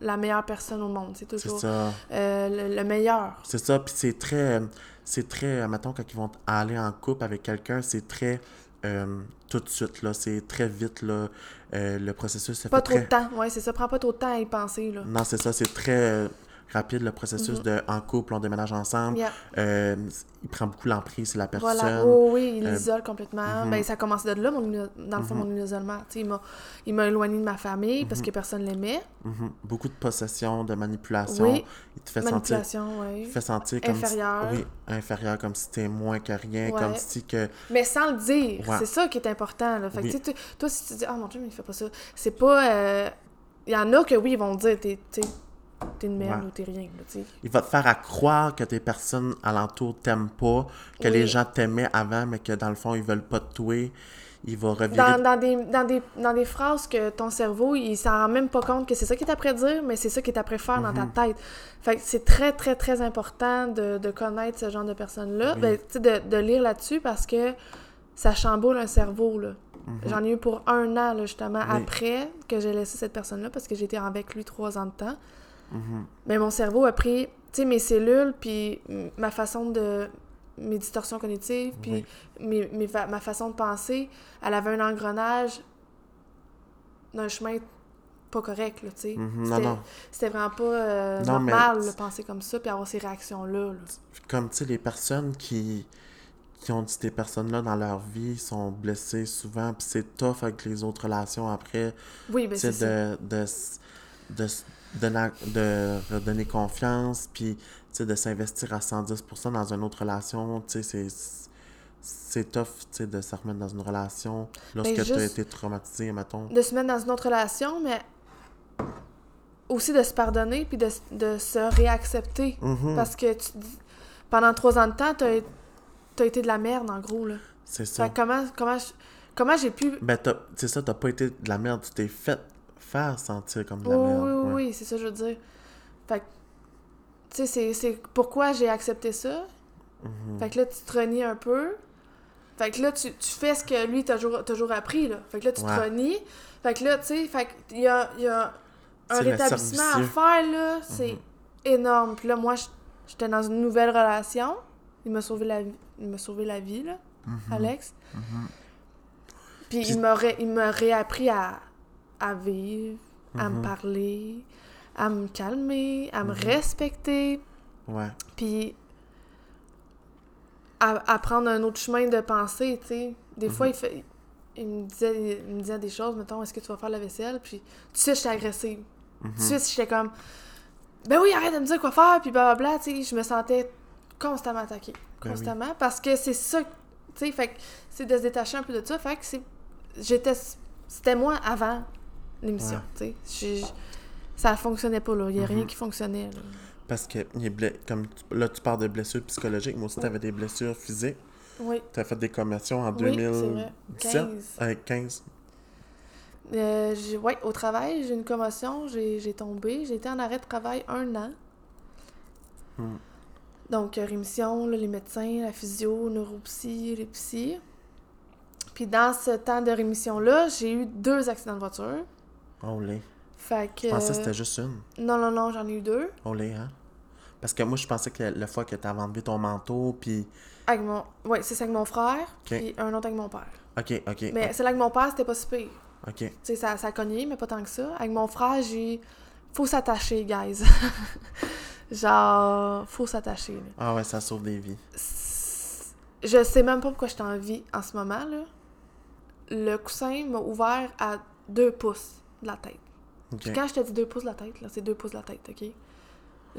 la meilleure personne au monde. C'est toujours ça. euh, le, le meilleur. C'est ça. Puis c'est très. C'est très. Mettons, quand ils vont aller en couple avec quelqu'un, c'est très. euh, tout de suite, là. C'est très vite, là. Le processus se Pas fait trop très. de temps. Ouais, c'est ça. Prends pas trop de temps à y penser, là. Non, c'est ça, c'est très. Rapide le processus de en couple, on déménage ensemble. Yeah. Euh, il prend beaucoup l'emprise sur la personne. Voilà, oh, oui, il euh, isole complètement. mhm. Ben, ça commence de là, mon, dans le fond, mon isolement. Tu sais, il m'a- éloigné de ma famille parce que personne l'aimait. Mhm. Beaucoup de possession, de manipulation. Oui, Il te fait sentir, il te fait sentir comme Inférieur. Si, oui, inférieur, comme si t'es moins que rien, Ouais. comme si que. Mais sans le dire, Ouais. c'est ça qui est important. Là. Fait que, Oui. tu tu- toi, si tu dis, ah mon Dieu, mais il fait pas ça, c'est pas. euh, Il y en a que oui, ils vont dire, t'es tu t'es une merde Ouais. ou t'es rien. Là. Il va te faire à croire que tes personnes alentour t'aiment pas, que Oui. les gens t'aimaient avant, mais que dans le fond, ils veulent pas te tuer. Il va revirer. Dans, dans, des, dans, des, dans des phrases que ton cerveau, il s'en rend même pas compte que c'est ça qu'il est après dire, mais c'est ça qu'il est après faire dans Mhm. ta tête. Fait que c'est très, très, très important de, de connaître ce genre de personnes-là, Oui. Ben, de, de lire là-dessus parce que ça chamboule un cerveau, là. J'en ai eu pour un an, là, justement, Mhm. Oui. après que j'ai laissé cette personne-là, parce que j'étais avec lui trois ans de temps. Mais mon cerveau a pris, tu sais, mes cellules, puis ma façon de... mes distorsions cognitives, puis Oui. mes- mes fa- ma façon de penser, elle avait un engrenage d'un chemin pas correct, tu sais. Mhm. C'était- vraiment pas euh, Non, normal de penser comme ça, puis avoir ces réactions-là, là. Comme, tu sais, les personnes qui, qui ont dit ces personnes-là dans leur vie sont blessées souvent, puis c'est tough avec les autres relations après. Oui, ben c'est de, de, de, de, redonner confiance, puis tu de s'investir à 110% dans une autre relation, tu c'est c'est tough, tu de se remettre dans une relation lorsque tu as Ben, été traumatisé, mettons. De se mettre dans une autre relation, mais aussi de se pardonner, puis de, de se réaccepter. Mhm. Parce que tu pendant trois ans de temps, t'as as été de la merde, en gros, là. C'est ça. comment, comment, comment j'ai pu... Ben, t'as- c'est ça, t'as pas été de la merde, tu t'es fait faire sentir comme de Oui, la oui, merde. oui, ouais. oui, c'est ça que je veux dire. Fait que, tu sais, c'est- c'est pourquoi j'ai accepté ça? Mhm. Fait que là, tu te renies un peu. Fait que là, tu, tu fais ce que lui t'a toujours, toujours appris, là. Fait que là, tu Ouais. te renies. Fait que là, tu sais, fait qu'il y a, il y a un rétablissement à faire, là. C'est Mhm. énorme. Puis là, moi, j'étais dans une nouvelle relation. Il m'a sauvé la vie, il m'a sauvé la vie, là, Mhm. Alex. Puis Puis- il il m'a réappris à, à vivre, à me Mhm. parler, à me calmer, à me Mhm. respecter, Ouais. puis à, à prendre un autre chemin de pensée, tu sais. Des fois, Mhm. il, fait, il, me disait, il me disait des choses, mettons, est-ce que tu vas faire la vaisselle? Puis tout de suite, j'étais agressive. Tout de suite, j'étais comme, ben oui, arrête de me dire quoi faire, puis blablabla, tu sais. Je me sentais constamment attaquée. Ben oui. Constamment, parce que c'est ça, tu sais, fait que c'est de se détacher un peu de ça, fait que c'est, j'étais, c'était moi avant l'émission, tu sais. Je- Ça fonctionnait pas, là. Il y a rien Mhm. qui fonctionnait, là. Parce que il est ble- comme là, tu parles de blessures psychologiques. Moi aussi, tu avais des blessures physiques. Oui. Tu as fait des commotions en Oui, c'est vrai. 2017. 15. Euh, 15. Euh, ouais, au travail, j'ai une commotion, j'ai tombé, j'ai été en arrêt de travail un an. Hmm. Donc, euh, rémission, là, les médecins, la physio, neuropsy, les psy. Puis dans ce temps de rémission-là, j'ai eu deux accidents de voiture. Oh, les. Fait que... Je pensais que c'était juste une. Non, non, non, j'en ai eu deux. Oh, les, hein? Parce que moi, je pensais que la fois que tu avais enlevé ton manteau, puis. Avec mon... Ouais, c'est ça avec mon frère, puis un autre avec mon père. Ok, ok. Mais celle avec mon père, c'était pas si pire. Ok. Tu sais, ça, ça a cogné, mais pas tant que ça. Avec mon frère, j'ai... Faut s'attacher, guys. [LAUGHS] Genre, faut s'attacher. Ah ouais, ça sauve des vies. Je sais même pas pourquoi je suis en vie en ce moment, là. Le coussin m'a ouvert à deux pouces de la tête. Quand je te dis deux pouces de la tête, là, c'est deux pouces de la tête, OK?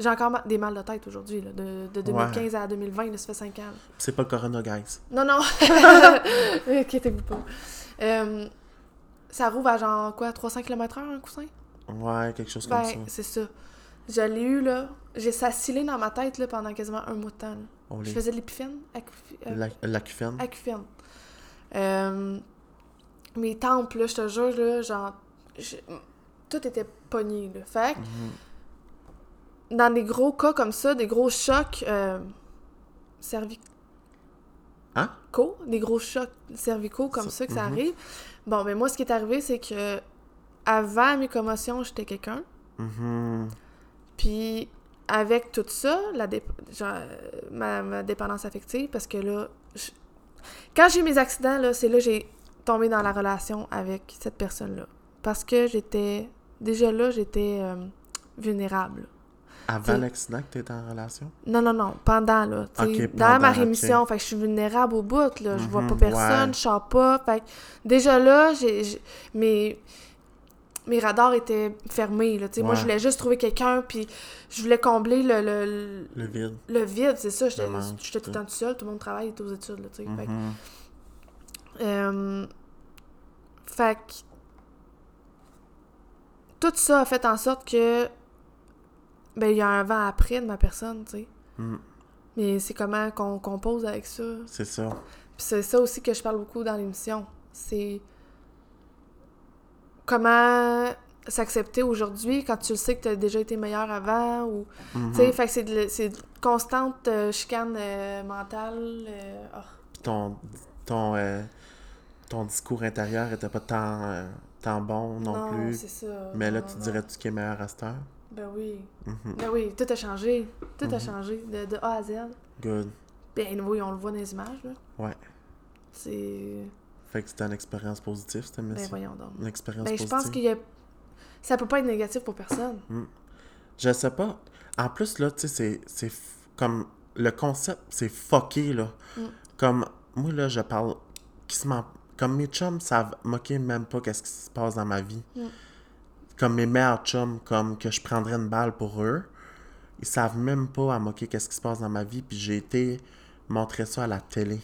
J'ai encore des mal de tête aujourd'hui, là. De, de 2015 à 2020, là, ça fait cinq ans. là. C'est pas le corona, guys. Non, non! [LAUGHS] Inquiétez-vous pas. Euh, ça rouvre à genre, quoi, 300 km/h, un coussin? Ouais, quelque chose comme Ben, ça. c'est ça. Je l'ai eu, là. J'ai sacilé dans ma tête, là, pendant quasiment un mois de temps. Oh, Je faisais de l'épiphéne. acu- euh, l'acufène. acufène. Euh, mes tempes, là, je te jure, là, genre... je- Tout était pogné, là. Fait que, Mhm. dans des gros cas comme ça, des gros chocs euh, cervicaux, Hein? des gros chocs cervicaux comme Ça- ça, que ça mhm. arrive. Bon, mais moi, ce qui est arrivé, c'est que avant mes commotions, j'étais quelqu'un. Mhm. Puis avec tout ça, la genre, euh, ma, ma dépendance affective, parce que là, je- quand j'ai eu mes accidents, là, c'est là que j'ai tombé dans la relation avec cette personne-là. Parce que j'étais, déjà là, j'étais euh, vulnérable. Avant l'accident que t'étais en relation? Non, non, non, pendant, là. tu sais, Ok, dans pendant, ma rémission, fait que je suis vulnérable au bout, là. Je vois pas Mhm, personne, ouais. je sors pas. Fait que déjà là, j'ai, mes, mes radars étaient fermés, là. tu. Moi, je voulais juste trouver quelqu'un, puis je voulais combler le, le, Le vide. le vide, c'est ça. J'étais, tout le temps toute seule, tout le monde travaille, est aux études, là, tu sais. Fait que- Mhm. Euh, fait que tout ça a fait en sorte que ben il y a un vent après de ma personne, tu sais. Mhm. Mais c'est comment qu'on compose avec ça. C'est ça. Puis c'est ça aussi que je parle beaucoup dans l'émission. C'est comment s'accepter aujourd'hui quand tu le sais que tu as déjà été meilleur avant ou Mhm. tu sais fait que c'est de, c'est constante euh, chicane euh, mentale euh, oh. Ton, ton, euh, ton discours intérieur était pas tant, euh, tant bon non, plus. c'est ça. Mais là, Non, tu non. dirais-tu qu'il est meilleur à cette heure? Ben oui. Mhm. Ben oui, tout a changé. Tout a Mhm. changé, de, de A à Z. Good. Ben oui, on le voit dans les images, là. Ouais. C'est... Fait que c'était une expérience positive, cette Ben voyons donc. Une expérience Ben je pense qu'il y a... Ça peut pas être négatif pour personne. Je sais pas. En plus, là, tu sais, c'est- comme. Le concept, c'est fucké, là. Mm. Comme. Moi, là, je parle. Qui se m'en- Comme mes chums savent moquer même pas qu'est-ce qui se passe dans ma vie. Mm. Comme mes meilleurs chums, comme que je prendrais une balle pour eux. Ils savent même pas à moquer qu'est-ce qui se passe dans ma vie. Puis j'ai été montrer ça à la télé.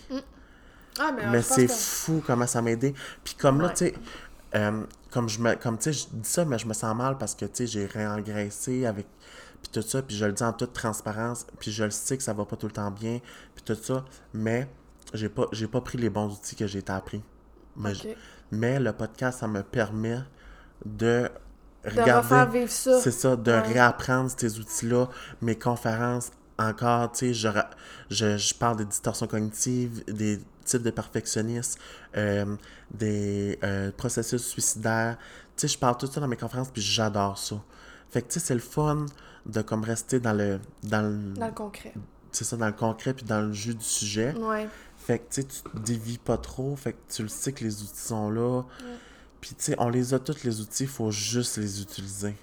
Ah, mais, pense c'est que- fou comment ça m'a aidé. Puis comme là, Ouais. tu sais, euh, comme je me, comme tu sais, je dis ça, mais je me sens mal parce que tu sais, j'ai réengraissé avec, puis tout ça, puis je le dis en toute transparence, puis je le sais que ça va pas tout le temps bien, puis tout ça, mais j'ai pas, j'ai pas pris les bons outils que j'ai été appris. Mais, mais le podcast, ça me permet de De regarder. refaire vivre ça. C'est ça, de Ouais. réapprendre ces outils-là, mes conférences, encore, tu sais, je, je, je parle des distorsions cognitives, des types de perfectionnisme, euh, des euh, processus suicidaires. Tu sais, je parle tout ça dans mes conférences, puis j'adore ça. Fait que, tu sais, c'est le fun de comme rester dans le, dans le, Dans le concret. c'est ça, dans le concret, puis dans le jus du sujet. Ouais. Fait que, tu te dévies pas trop. Fait que tu le sais que les outils sont là. Puis, tu sais, on les a tous, les outils. Il faut juste les utiliser.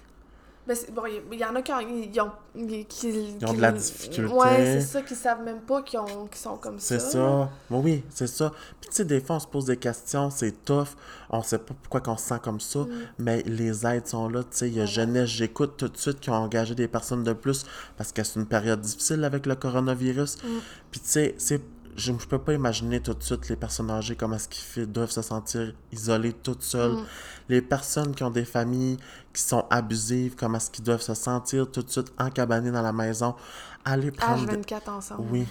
Ben, bon, il y, y en a qui ont... Ils ont, ils- qui, Ils ont de la difficulté. Ouais, c'est ça, qui savent même pas qu'ils qu'ils sont comme ça. C'est ça. Oui, oui, c'est ça. Puis, tu sais, des fois, on se pose des questions. C'est tough. On sait pas pourquoi qu'on se sent comme ça. Mais les aides sont là. Tu sais, il y a Jeunesse, j'écoute tout de suite qui ont engagé des personnes de plus parce que c'est une période difficile avec le coronavirus. Puis, tu sais, c'est. Je ne peux pas imaginer tout de suite les personnes âgées comment est-ce qu'ils doivent se sentir isolées toutes seules. Les personnes qui ont des familles qui sont abusives, comment est-ce qu'ils doivent se sentir tout de suite encabanés dans la maison. Allez prendre... des- H24 ensemble. Oui.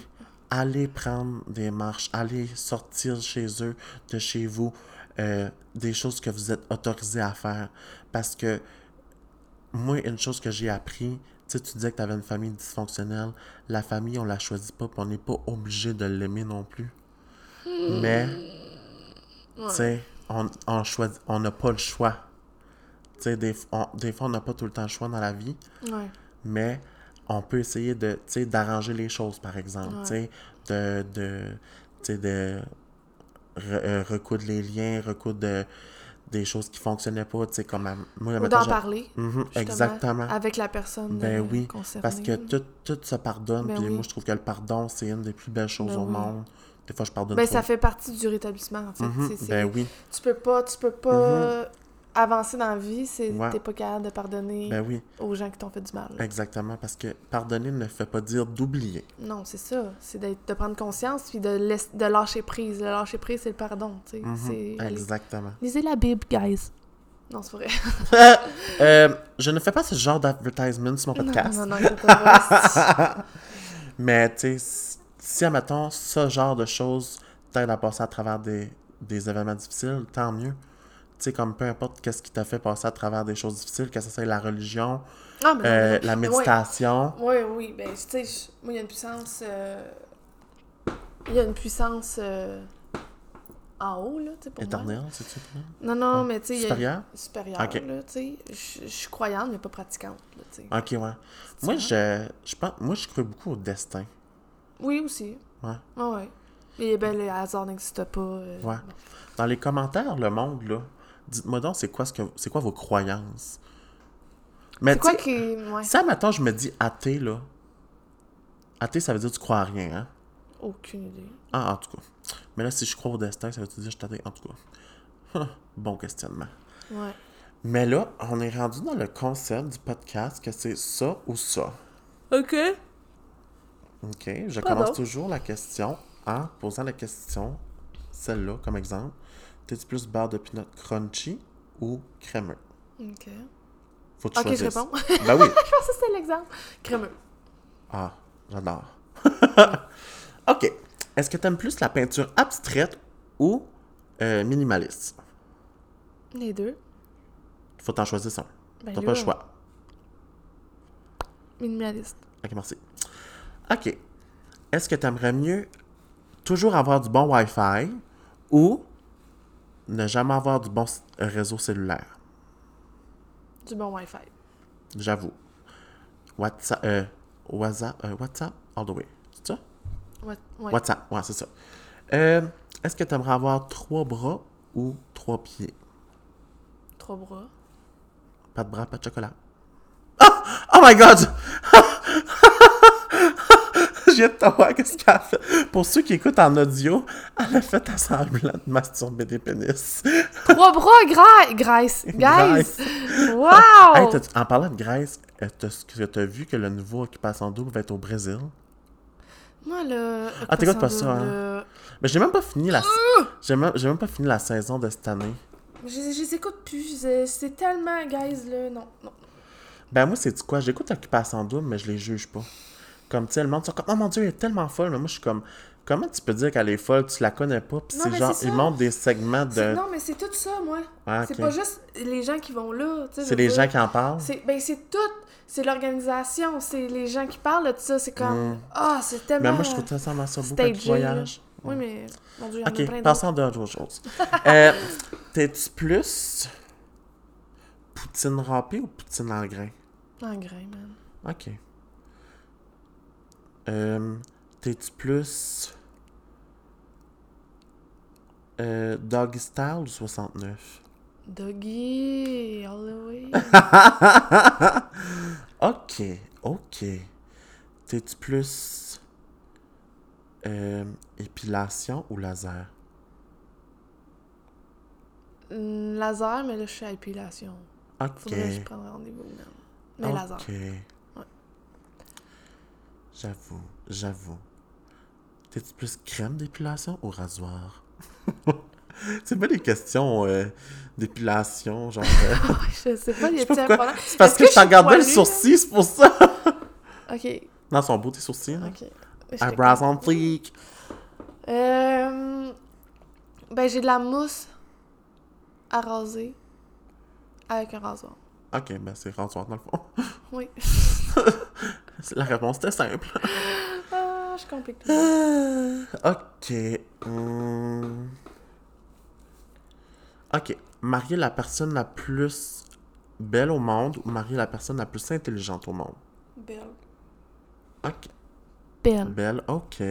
Allez prendre des marches, allez sortir chez eux, de chez vous, euh, des choses que vous êtes autorisés à faire. Parce que moi, une chose que j'ai appris, tu sais, tu disais que tu avais une famille dysfonctionnelle. La famille, on la choisit pas, puis on n'est pas obligé de l'aimer non plus. Mais, tu sais, on, on choisit, on n'a pas le choix. Tu sais, des, on- des fois, on n'a pas tout le temps le choix dans la vie Ouais. mais on peut essayer de, tu sais, d'arranger les choses, par exemple, Ouais. tu sais, de, de, tu sais, de re- euh, recoudre les liens, recoudre de- des choses qui fonctionnaient pas, tu sais, comme, à- moi, Ou d'en parler. Mhm, exactement. Avec la personne Ben euh, oui, concernée. Parce que tout, tout se pardonne, Ben puis oui. moi, je trouve que le pardon, c'est une des plus belles choses Ben au oui. monde. Des fois, je pardonne Ben, trop. ça fait partie du rétablissement, en fait. Mhm, Ben oui, Tu peux pas, tu peux pas avancer dans la vie si Ouais. t'es pas capable de pardonner ben oui, aux gens qui t'ont fait du mal. là. exactement, parce que pardonner ne fait pas dire d'oublier. Non, c'est ça. C'est d'être- de prendre conscience puis de, laisser- de lâcher prise. Le lâcher prise, c'est le pardon, tu sais. C'est- allez. Exactement. Lisez la Bible, guys. Non, c'est vrai. [LAUGHS] Euh, je ne fais pas ce genre d'advertisement sur mon podcast. Non, non, non, c'est pas. [LAUGHS] Mais, tu sais, si- si, admettons, ce genre de choses t'aide à passer à travers des, des événements difficiles, tant mieux. Sais, comme peu importe qu'est-ce qui t'a fait passer à travers des choses difficiles, que ce soit la religion, Ah, mais non, euh, la méditation. Oui, oui, ben, tu sais, moi, il y a une puissance. euh, Il y a une puissance euh, en haut, là, tu sais, pour moi. Éternelle, c'est-tu? Non, non, mais tu sais. il y a- Supérieure? Supérieure, Ok. là, tu sais. Je suis croyante, mais pas pratiquante, là, tu sais. Ok, ouais. Moi, je, je pense, moi, je crois beaucoup au destin. Oui, aussi. Ouais. Ah, ouais. Et ben, le hasard n'existe pas. euh, Ouais. Dans les commentaires, le monde, là, dites-moi donc, c'est quoi, ce que, c'est quoi vos croyances? Mais C'est quoi. Ouais. ça, maintenant, je me dis athée, là. Athée, ça veut dire que tu crois à rien, hein? Aucune idée. Ah, en tout cas. Mais là, si je crois au destin, ça veut dire que je athée? En tout cas. bon questionnement. Ouais. Mais là, on est rendu dans le concept du podcast que c'est ça ou ça. Ok. OK? Je commence toujours la question en posant la question, celle-là, comme exemple. T'es-tu plus beurre de pinot crunchy ou crémeux? Ok. Faut que tu Ok, je réponds. Ben oui. [LAUGHS] Je pense que c'était l'exemple. Crémeux. Ah, j'adore. [LAUGHS] OK. Est-ce que t'aimes plus la peinture abstraite ou euh, minimaliste? Les deux. Faut t'en choisir un. Ben, T'as pas le choix. Minimaliste. Ok, merci. Ok. Est-ce que t'aimerais mieux toujours avoir du bon Wi-Fi ou ne jamais avoir du bon réseau cellulaire? Du bon Wi-Fi. J'avoue. WhatsApp, euh, WhatsApp, euh, WhatsApp, all the way. C'est ça? Ouais. WhatsApp, ouais, c'est ça. Euh, Est-ce que t'aimerais avoir trois bras ou trois pieds? Trois bras. Pas de bras, pas de chocolat. Ah! Oh my god! [LAUGHS] Je viens de te voir qu'est-ce qu'elle a fait? Pour ceux qui écoutent en audio, elle a fait un semblant de masturber des pénis. Trois bras, Gra Grace. Grace. Wow! Hey, en parlant de Grèce, euh, t'as- vu que le nouveau Occupation Double va être au Brésil? Moi, là. Ah, t'écoutes pas ça, hein? Mais j'ai même pas fini la... J'ai même, j'ai même pas fini la saison de cette année. Je, je les écoute plus. C'est tellement, guys, là. Non, non. Ben moi, c'est quoi? J'écoute Occupation Double, mais je les juge pas. Comme, tu sais, le monde sont comme, oh mon dieu, elle est tellement folle. Mais moi, je suis comme, comment tu peux dire qu'elle est folle, tu la connais pas? Puis c'est genre, c'est ils montrent des segments C'est- de. Non, mais c'est tout ça, moi. Ah, C'est ok. pas juste les gens qui vont là. tu sais, je C'est les dire. gens qui en parlent? C'est ben c'est tout, c'est l'organisation, c'est les gens qui parlent de ça, c'est comme ah, c'est tellement Mais Mm. moi, je trouve ça ça ça beau quand tu stagé, là. voyages. Oui, mais mon dieu, y en a plein Ok, d'autres. passons à d'autres choses. [LAUGHS] euh, T'es-tu plus poutine râpée ou poutine en grain? En grain, man. Ok. Euh, T'es-tu plus euh, doggy style ou 69? Doggy, all the way. [LAUGHS] Ok, ok. T'es-tu plus euh, épilation ou laser? Laser, mais là, je suis à épilation. Ok. Faudrait que je prenne rendez-vous. Mais laser. J'avoue, j'avoue. T'es-tu plus crème d'épilation ou rasoir? [LAUGHS] C'est pas des questions euh, d'épilation, genre. euh, [LAUGHS] je sais pas, un pourquoi. problème. C'est parce Est-ce que, je t'en le sourcil, c'est pour ça. [LAUGHS] Ok, Non, son beau tes sourcils. Là. ok. Eyebrows on fleek. Euh, ben, j'ai de la mousse à raser avec un rasoir. Ok, ben c'est rasoir dans le fond. Oui. [LAUGHS] La réponse était simple. Ah, je complique tout. ok. hum. Ok. Marier la personne la plus belle au monde ou marier la personne la plus intelligente au monde? Belle. Ok. Belle. Belle, ok.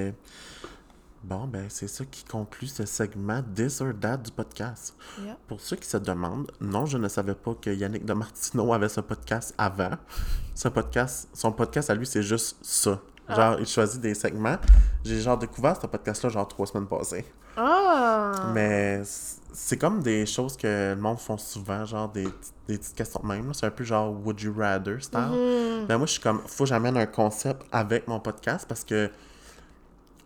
Bon, ben, c'est ça qui conclut ce segment This or That du podcast. Yeah. Pour ceux qui se demandent, non, je ne savais pas que Yannick de Martineau [LAUGHS] avait ce podcast avant. Ce podcast, son podcast à lui, c'est juste ça. Genre, il choisit des segments. J'ai genre découvert ce podcast-là genre trois semaines passées. Ah! Mais c'est comme des choses que le monde font souvent, genre des, des petites questions de même. C'est un peu genre Would you rather style. Mhm. Ben moi, je suis comme, faut que j'amène un concept avec mon podcast parce que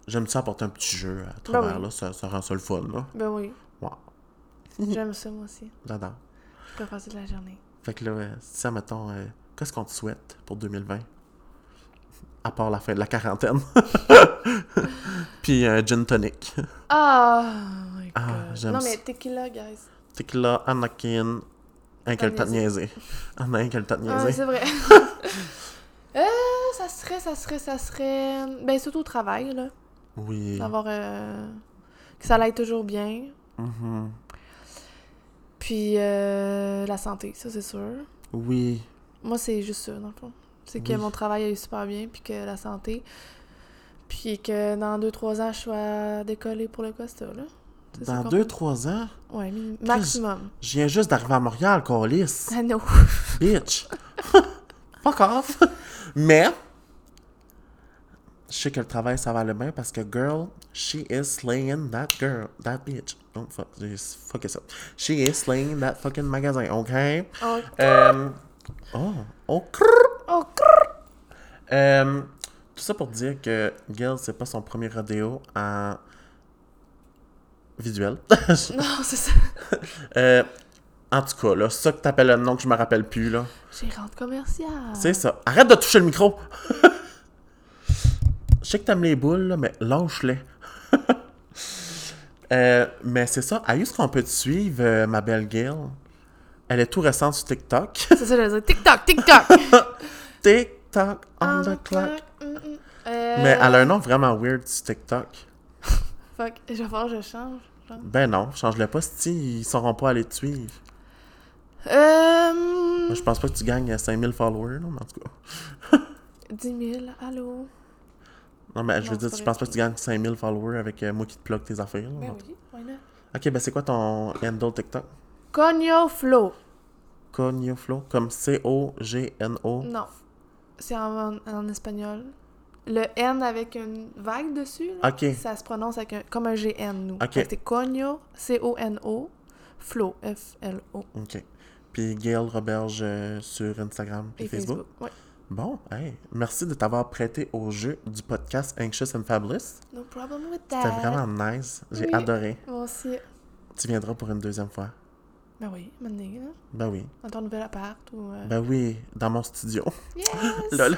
j'aime ça apporter un petit jeu à travers, Ben oui. là. Ça, ça rend ça le fun, là. Ben oui. Wow, J'aime ça, moi aussi. j'adore. Je peux passer de la journée. Fait que là, euh, ça, mettons, euh, qu'est-ce qu'on te souhaite pour 2020? À part la fin de la quarantaine. [LAUGHS] Puis un gin tonic. Ah! my Ah, God. j'aime non, mais tequila, guys. Tequila, Anakin, un qu'elle t'a niaisé. [LAUGHS] Un un qu'elle t'a Ah, niaisé. c'est vrai. [LAUGHS] euh, ça serait, ça serait, ça serait. Ben, surtout au travail, là. Oui. D'avoir. euh, Que ça aille toujours bien. Mhm. Puis euh, la santé, ça, c'est sûr. Oui. Moi, c'est juste ça, dans le fond. C'est que Oui. mon travail aille super bien, puis que la santé. Puis que dans 2-3 ans, je sois décollée pour le Costa, là. Dans qu'on- 2-3 ans, Ouais, maximum. je viens juste d'arriver à Montréal, Colis. Ah non. Bitch. [LAUGHS] fuck off. Mais, je sais que le travail, ça va aller bien parce que, girl, she is slaying that girl, that bitch. Oh, fuck, j'ai fucké ça. She is slaying that fucking magasin, OK? Oh, Euh, oh, oh, crrr. oh, crrr. Euh, tout ça pour dire que Gil, c'est pas son premier rodéo en visuel. [LAUGHS] Non, c'est ça. Euh, en tout cas, là, ça que t'appelles le nom que je me rappelle plus, là. Gérante commerciale. C'est ça. Arrête de toucher le micro! [LAUGHS] Je sais que t'aimes les boules, là, mais lâche-les. [LAUGHS] Euh, mais c'est ça. À est-ce qu'on peut te suivre, euh, ma belle Gail? Elle est tout récente sur TikTok. [LAUGHS] C'est ça, je veux dire. TikTok, TikTok! [LAUGHS] TikTok on the clock. Mm, mm. Euh, Mais elle a un nom vraiment weird sur TikTok. Fuck, je vais falloir que je change. genre. Ben non, change-le pas, si ils sauront pas aller te suivre. Euh. Moi, je pense pas que tu gagnes 5000 followers, là, mais en tout cas. 10 000, allô? Non, mais je veux dire, je pas pense pas que tu gagnes 5000 followers avec euh, moi qui te plug tes affaires. là, Ben oui, why not? cas. Ok, ben c'est quoi ton handle TikTok? Cogno Flow. Cognoflow, comme C-O-G-N-O. Non. C'est en, en espagnol. Le N avec une vague dessus, là, Ok. ça se prononce avec un, comme un GN, nous. Ok. Fait que C'est Cogno, C-O-N-O, Flow, F-L-O. Ok. Puis Gail Roberge euh, sur Instagram et, Facebook? Facebook. Bon, hey, merci de t'avoir prêté au jeu du podcast Anxious and Fabulous. No problem with that. C'était vraiment nice. J'ai Oui. adoré. Moi aussi. Tu viendras pour une deuxième fois. Ben oui, maintenant, là. Ben oui. Dans ton nouvel appart ou... euh, Ben oui, dans mon studio. Yes! [LAUGHS] Lol.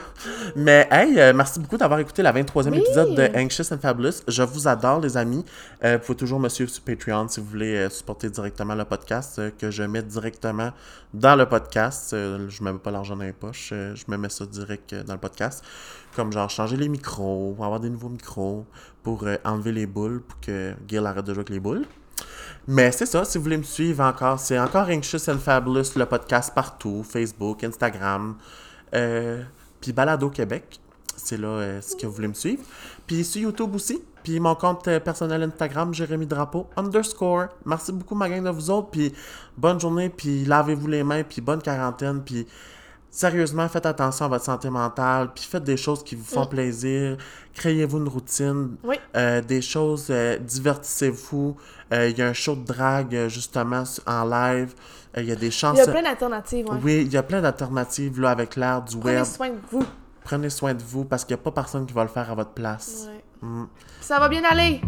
Mais hey, euh, merci beaucoup d'avoir écouté la 23e Oui. épisode de Anxious and Fabulous. Je vous adore, les amis. Euh, vous pouvez toujours me suivre sur Patreon si vous voulez euh, supporter directement le podcast, que je mets directement dans le podcast. Je ne mets pas l'argent dans les poches, je me mets ça direct dans le podcast. Comme genre changer les micros, avoir des nouveaux micros pour enlever les boules, pour que Gil arrête de jouer avec les boules. Mais c'est ça, si vous voulez me suivre encore, c'est encore Anxious and Fabulous, le podcast partout, Facebook, Instagram, euh, puis Balado Québec, c'est là euh, ce que vous voulez me suivre. Puis sur YouTube aussi, puis mon compte euh, personnel Instagram, Jérémy Drapeau, underscore. Merci beaucoup ma gang de vous autres, puis bonne journée, puis lavez-vous les mains, puis bonne quarantaine, puis sérieusement, faites attention à votre santé mentale, puis faites des choses qui vous font Oui. plaisir, créez-vous une routine, Oui. euh, des choses, euh, divertissez-vous. Euh, Il y a un show de drague, justement, en live. Il y a des Il chances... y a plein d'alternatives, ouais. Oui, il y a plein d'alternatives, là, avec l'ère du Prenez web. soin de vous. Prenez soin de vous, parce qu'il n'y a pas personne qui va le faire à votre place. Ouais. Mm. Ça va bien aller!